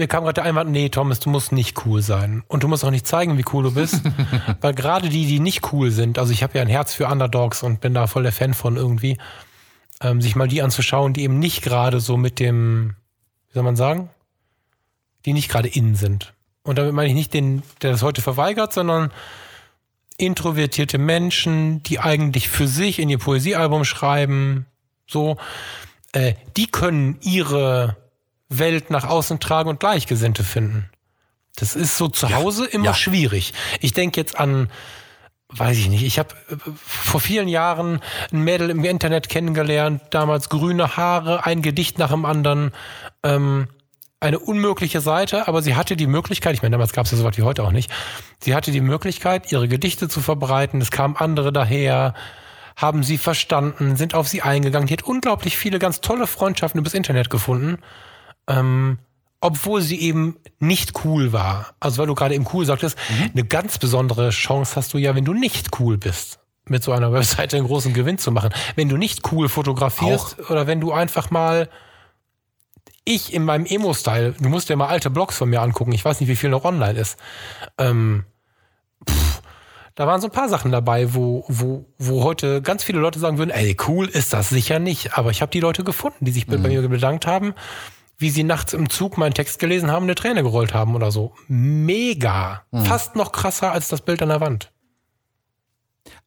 mir kam gerade der Einwand, nee, Thomas, du musst nicht cool sein. Und du musst auch nicht zeigen, wie cool du bist. Weil gerade die, die nicht cool sind, also ich habe ja ein Herz für Underdogs und bin da voll der Fan von irgendwie ähm, sich mal die anzuschauen, die eben nicht gerade so mit dem, wie soll man sagen, die nicht gerade innen sind. Und damit meine ich nicht den, der das heute verweigert, sondern introvertierte Menschen, die eigentlich für sich in ihr Poesiealbum schreiben, so, äh, die können ihre Welt nach außen tragen und Gleichgesinnte finden. Das ist so zu Hause ja, immer ja. schwierig. Ich denke jetzt an weiß ich nicht. Ich habe äh, vor vielen Jahren ein Mädel im Internet kennengelernt, damals grüne Haare, ein Gedicht nach dem anderen. Ähm, eine unmögliche Seite, aber sie hatte die Möglichkeit, ich meine, damals gab es ja so was wie heute auch nicht, sie hatte die Möglichkeit, ihre Gedichte zu verbreiten, es kamen andere daher, haben sie verstanden, sind auf sie eingegangen. Die hat unglaublich viele ganz tolle Freundschaften übers Internet gefunden. Ähm, obwohl sie eben nicht cool war. Also weil du gerade eben cool sagtest, mhm. eine ganz besondere Chance hast du ja, wenn du nicht cool bist, mit so einer Webseite einen großen Gewinn zu machen. Wenn du nicht cool fotografierst Auch. oder wenn du einfach mal ich in meinem Emo-Style, du musst dir mal alte Blogs von mir angucken, ich weiß nicht, wie viel noch online ist. Ähm, da waren so ein paar Sachen dabei, wo, wo, wo heute ganz viele Leute sagen würden, ey, cool ist das sicher nicht. Aber ich habe die Leute gefunden, die sich mhm. bei mir bedankt haben, wie sie nachts im Zug meinen Text gelesen haben, eine Träne gerollt haben oder so. Mega. Mhm. Fast noch krasser als das Bild an der Wand.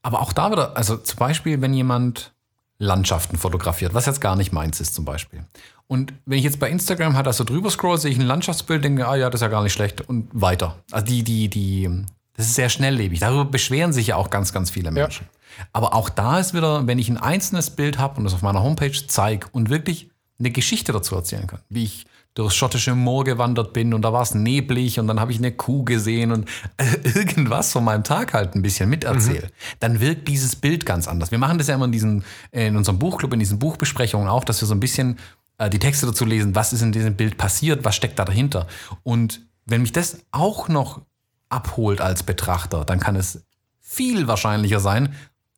Aber auch da wieder, also zum Beispiel, wenn jemand Landschaften fotografiert, was jetzt gar nicht meins ist zum Beispiel. Und wenn ich jetzt bei Instagram halt also drüber scroll, sehe ich ein Landschaftsbild, denke, ah ja, das ist ja gar nicht schlecht und weiter. Also die, die, die, das ist sehr schnelllebig. Darüber beschweren sich ja auch ganz, ganz viele Menschen. Ja. Aber auch da ist wieder, wenn ich ein einzelnes Bild habe und das auf meiner Homepage zeige und wirklich eine Geschichte dazu erzählen kann, wie ich durchs schottische Moor gewandert bin und da war es neblig und dann habe ich eine Kuh gesehen und irgendwas von meinem Tag halt ein bisschen miterzähle, mhm. dann wirkt dieses Bild ganz anders. Wir machen das ja immer in, diesen, in unserem Buchclub, in diesen Buchbesprechungen auch, dass wir so ein bisschen äh, die Texte dazu lesen, was ist in diesem Bild passiert, was steckt da dahinter. Und wenn mich das auch noch abholt als Betrachter, dann kann es viel wahrscheinlicher sein,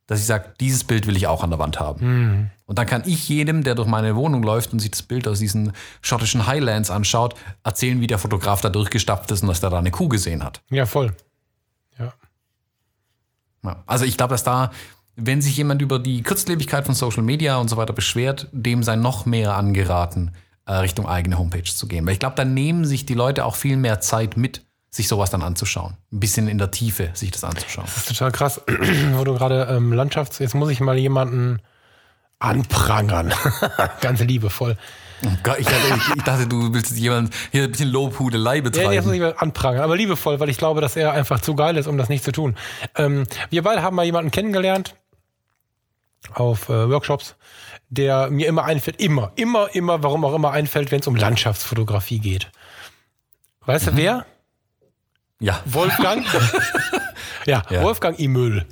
dass ich sage, dieses Bild will ich auch an der Wand haben. Mhm. Und dann kann ich jedem, der durch meine Wohnung läuft und sich das Bild aus diesen schottischen Highlands anschaut, erzählen, wie der Fotograf da durchgestapft ist und dass der da eine Kuh gesehen hat. Ja, voll. Ja. ja also ich glaube, dass da wenn sich jemand über die Kurzlebigkeit von Social Media und so weiter beschwert, dem sei noch mehr angeraten, äh, Richtung eigene Homepage zu gehen. Weil ich glaube, da nehmen sich die Leute auch viel mehr Zeit mit, sich sowas dann anzuschauen. Ein bisschen in der Tiefe sich das anzuschauen. Das ist total krass, wo du gerade ähm, Landschafts... Jetzt muss ich mal jemanden anprangern. Ganz liebevoll. Oh ich, dachte, ich, dachte, du willst jemand hier ein bisschen Lobhudelei betreiben. Ja, jetzt muss ich mal anprangern, aber liebevoll, weil ich glaube, dass er einfach zu geil ist, um das nicht zu tun. Ähm, wir beide haben mal jemanden kennengelernt, auf äh, Workshops, der mir immer einfällt, immer, immer, immer, warum auch immer einfällt, wenn es um Landschaftsfotografie geht. Weißt mhm. du wer? Ja. Wolfgang? ja, ja, Wolfgang Imöl.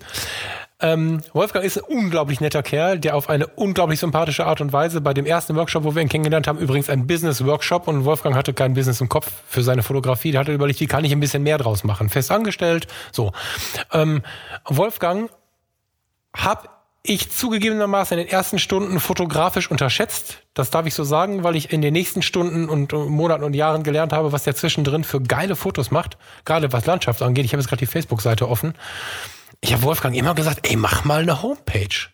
Ähm, Wolfgang ist ein unglaublich netter Kerl, der auf eine unglaublich sympathische Art und Weise bei dem ersten Workshop, wo wir ihn kennengelernt haben, übrigens ein Business-Workshop und Wolfgang hatte kein Business im Kopf für seine Fotografie. Der hatte überlegt, wie kann ich ein bisschen mehr draus machen? Fest angestellt, so. Ähm, Wolfgang hab ich zugegebenermaßen in den ersten Stunden fotografisch unterschätzt. Das darf ich so sagen, weil ich in den nächsten Stunden und Monaten und Jahren gelernt habe, was der zwischendrin für geile Fotos macht. Gerade was Landschaft angeht. Ich habe jetzt gerade die Facebook-Seite offen. Ich habe Wolfgang immer gesagt, ey, mach mal eine Homepage.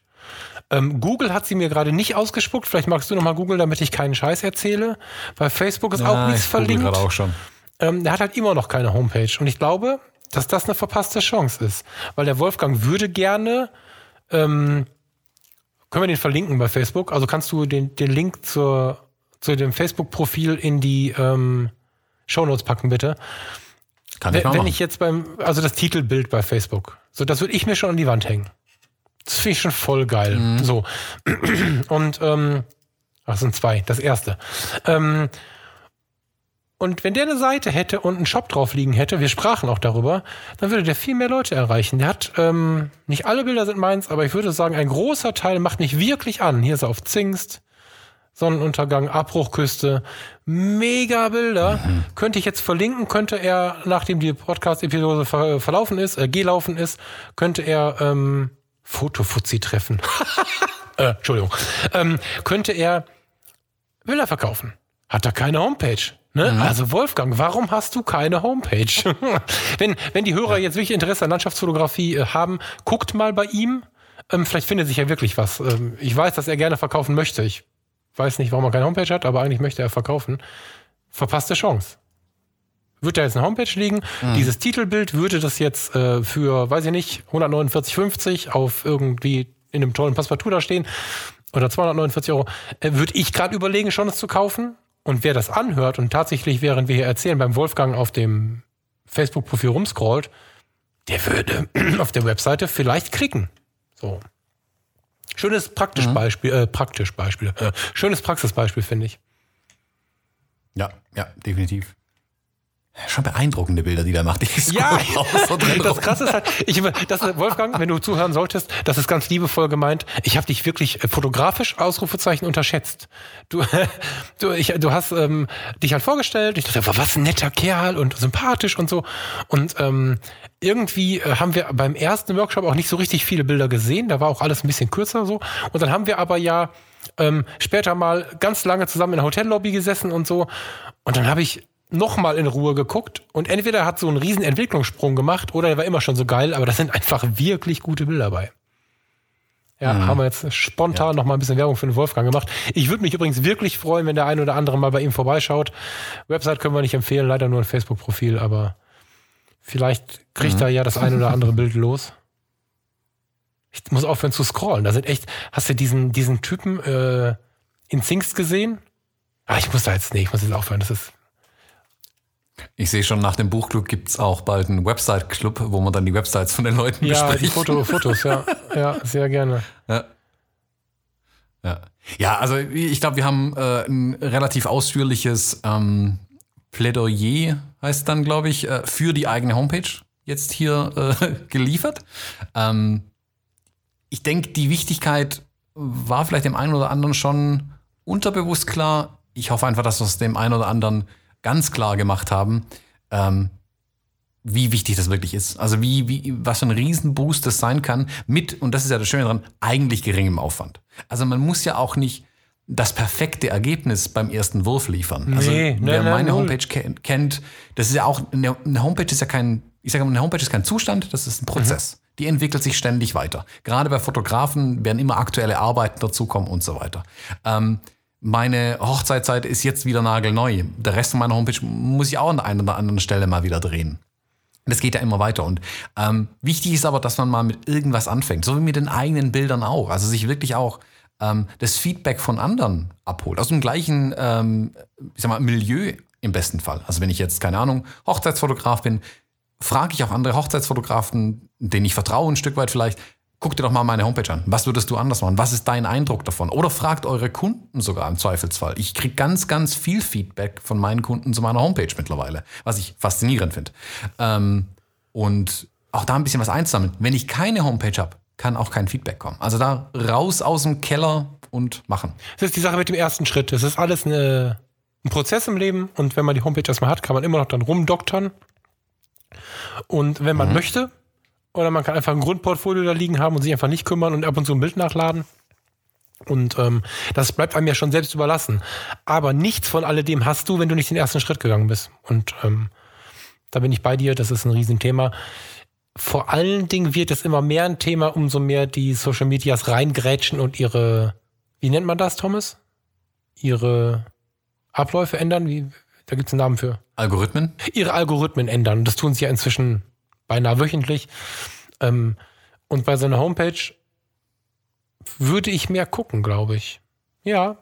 Ähm, Google hat sie mir gerade nicht ausgespuckt. Vielleicht magst du noch mal Google, damit ich keinen Scheiß erzähle. Bei Facebook ist ja, auch nichts verlinkt. Gerade auch schon. Ähm, der hat halt immer noch keine Homepage. Und ich glaube, dass das eine verpasste Chance ist. Weil der Wolfgang würde gerne ähm, können wir den verlinken bei Facebook? Also kannst du den, den Link zur, zu dem Facebook-Profil in die ähm, Shownotes packen, bitte. Kann ich wenn, wenn ich jetzt beim, also das Titelbild bei Facebook, so das würde ich mir schon an die Wand hängen. Das finde ich schon voll geil. Mhm. So. Und ähm, ach, sind zwei. Das erste. Ähm, und wenn der eine Seite hätte und einen Shop drauf liegen hätte, wir sprachen auch darüber, dann würde der viel mehr Leute erreichen. Der hat, ähm, nicht alle Bilder sind meins, aber ich würde sagen, ein großer Teil macht mich wirklich an. Hier ist er auf Zingst, Sonnenuntergang, Abbruchküste, mega Bilder. Mhm. Könnte ich jetzt verlinken, könnte er, nachdem die Podcast-Episode ver verlaufen ist, äh, gelaufen ist, könnte er ähm, Fotofuzzi treffen. äh, Entschuldigung. Ähm, könnte er Bilder verkaufen. Hat er keine Homepage. Ne? Mhm. Also Wolfgang, warum hast du keine Homepage? wenn, wenn die Hörer jetzt wirklich Interesse an Landschaftsfotografie äh, haben, guckt mal bei ihm. Ähm, vielleicht findet sich ja wirklich was. Ähm, ich weiß, dass er gerne verkaufen möchte. Ich weiß nicht, warum er keine Homepage hat, aber eigentlich möchte er verkaufen. Verpasste Chance. Wird da jetzt eine Homepage liegen? Mhm. Dieses Titelbild würde das jetzt äh, für, weiß ich nicht, 149,50 auf irgendwie in einem tollen Passepartout da stehen oder 249 Euro. Äh, würde ich gerade überlegen, schon es zu kaufen. Und wer das anhört und tatsächlich, während wir hier erzählen, beim Wolfgang auf dem Facebook-Profil rumscrollt, der würde auf der Webseite vielleicht klicken. So. Schönes praktisch mhm. Beispiel, äh, praktisch Beispiel, äh, schönes Praxisbeispiel, finde ich. Ja, ja, definitiv. Schon beeindruckende Bilder, die der macht. Die ja, das Krasse ist halt, ich, das, Wolfgang, wenn du zuhören solltest, das ist ganz liebevoll gemeint. Ich habe dich wirklich fotografisch Ausrufezeichen unterschätzt. Du, du, ich, du hast ähm, dich halt vorgestellt. Ich dachte, was ein netter Kerl und sympathisch und so. Und ähm, irgendwie äh, haben wir beim ersten Workshop auch nicht so richtig viele Bilder gesehen. Da war auch alles ein bisschen kürzer so. Und dann haben wir aber ja ähm, später mal ganz lange zusammen in der Hotellobby gesessen und so. Und dann habe ich nochmal in Ruhe geguckt und entweder hat so einen riesen Entwicklungssprung gemacht oder er war immer schon so geil, aber da sind einfach wirklich gute Bilder bei. Ja, mhm. haben wir jetzt spontan ja. noch mal ein bisschen Werbung für den Wolfgang gemacht. Ich würde mich übrigens wirklich freuen, wenn der ein oder andere mal bei ihm vorbeischaut. Website können wir nicht empfehlen, leider nur ein Facebook-Profil, aber vielleicht kriegt mhm. er ja das ein oder andere Bild los. Ich muss aufhören zu scrollen. Da sind echt, hast du diesen, diesen Typen äh, in Things gesehen? Ah, ich muss da jetzt, nee, ich muss jetzt aufhören. Das ist ich sehe schon, nach dem Buchclub gibt es auch bald einen Website-Club, wo man dann die Websites von den Leuten ja, bespricht. Die Foto, Fotos, ja. Ja, sehr gerne. Ja. Ja, ja also ich glaube, wir haben äh, ein relativ ausführliches ähm, Plädoyer, heißt dann, glaube ich, äh, für die eigene Homepage jetzt hier äh, geliefert. Ähm, ich denke, die Wichtigkeit war vielleicht dem einen oder anderen schon unterbewusst klar. Ich hoffe einfach, dass wir es dem einen oder anderen ganz klar gemacht haben, ähm, wie wichtig das wirklich ist. Also wie, wie, was für ein Riesenboost das sein kann mit, und das ist ja das Schöne daran, eigentlich geringem Aufwand. Also man muss ja auch nicht das perfekte Ergebnis beim ersten Wurf liefern. Also nee, wer nee, meine nee, Homepage kennt, das ist ja auch, eine, Homepage ist ja kein, ich sage mal, eine Homepage ist kein Zustand, das ist ein Prozess. Mhm. Die entwickelt sich ständig weiter. Gerade bei Fotografen werden immer aktuelle Arbeiten dazukommen und so weiter. Ähm, meine Hochzeitszeit ist jetzt wieder nagelneu. Der Rest von meiner Homepage muss ich auch an der einen oder anderen Stelle mal wieder drehen. Das geht ja immer weiter. Und ähm, wichtig ist aber, dass man mal mit irgendwas anfängt, so wie mit den eigenen Bildern auch. Also sich wirklich auch ähm, das Feedback von anderen abholt. Aus dem gleichen, ähm, ich sag mal, Milieu im besten Fall. Also wenn ich jetzt, keine Ahnung, Hochzeitsfotograf bin, frage ich auch andere Hochzeitsfotografen, denen ich vertraue ein Stück weit vielleicht, guck dir doch mal meine Homepage an. Was würdest du anders machen? Was ist dein Eindruck davon? Oder fragt eure Kunden sogar im Zweifelsfall. Ich kriege ganz, ganz viel Feedback von meinen Kunden zu meiner Homepage mittlerweile, was ich faszinierend finde. Ähm, und auch da ein bisschen was einsammeln. Wenn ich keine Homepage habe, kann auch kein Feedback kommen. Also da raus aus dem Keller und machen. Das ist die Sache mit dem ersten Schritt. Das ist alles eine, ein Prozess im Leben und wenn man die Homepage erstmal hat, kann man immer noch dann rumdoktern. Und wenn man mhm. möchte, oder man kann einfach ein Grundportfolio da liegen haben und sich einfach nicht kümmern und ab und zu ein Bild nachladen. Und ähm, das bleibt einem ja schon selbst überlassen. Aber nichts von alledem hast du, wenn du nicht den ersten Schritt gegangen bist. Und ähm, da bin ich bei dir, das ist ein Riesenthema. Vor allen Dingen wird es immer mehr ein Thema, umso mehr die Social Medias reingrätschen und ihre, wie nennt man das, Thomas? Ihre Abläufe ändern? Wie, da gibt es einen Namen für. Algorithmen? Ihre Algorithmen ändern. Das tun sie ja inzwischen beinahe wöchentlich. Ähm, und bei so einer Homepage würde ich mehr gucken, glaube ich. Ja,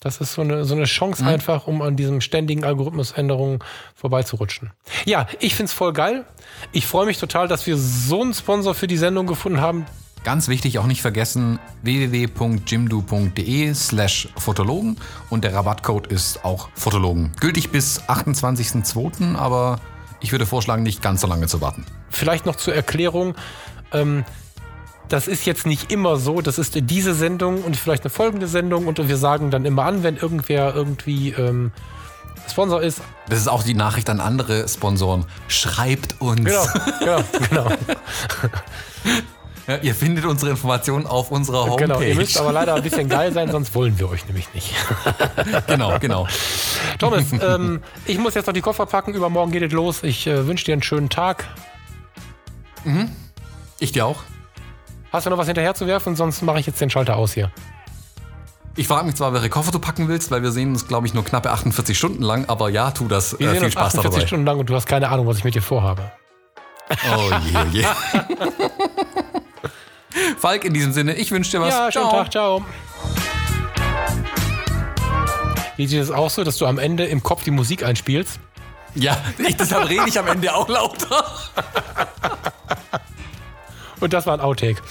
das ist so eine, so eine Chance mhm. einfach, um an diesem ständigen Algorithmusänderungen vorbeizurutschen. Ja, ich finde es voll geil. Ich freue mich total, dass wir so einen Sponsor für die Sendung gefunden haben. Ganz wichtig, auch nicht vergessen, www.jimdo.de slash Fotologen und der Rabattcode ist auch Fotologen. Gültig bis 28.02., aber ich würde vorschlagen, nicht ganz so lange zu warten. Vielleicht noch zur Erklärung. Ähm, das ist jetzt nicht immer so. Das ist diese Sendung und vielleicht eine folgende Sendung und wir sagen dann immer an, wenn irgendwer irgendwie ähm, Sponsor ist. Das ist auch die Nachricht an andere Sponsoren. Schreibt uns. Genau, genau, genau. Ja, ihr findet unsere Informationen auf unserer Homepage. Genau, ihr müsst aber leider ein bisschen geil sein, sonst wollen wir euch nämlich nicht. genau, genau. Thomas, ähm, ich muss jetzt noch die Koffer packen. Übermorgen geht es los. Ich äh, wünsche dir einen schönen Tag. Mhm. Ich dir auch. Hast du noch was hinterher zu werfen? Sonst mache ich jetzt den Schalter aus hier. Ich frage mich zwar, welche Koffer du packen willst, weil wir sehen uns, glaube ich, nur knappe 48 Stunden lang, aber ja, tu das. Wir äh, sehen viel uns Spaß 48 dabei. Stunden lang und du hast keine Ahnung, was ich mit dir vorhabe. Oh je, je. Falk, in diesem Sinne, ich wünsche dir was. Ja, schönen ciao. Tag, ciao. Geht dir das auch so, dass du am Ende im Kopf die Musik einspielst? Ja, ich, deshalb rede ich am Ende auch lauter. Und das war ein Outtake.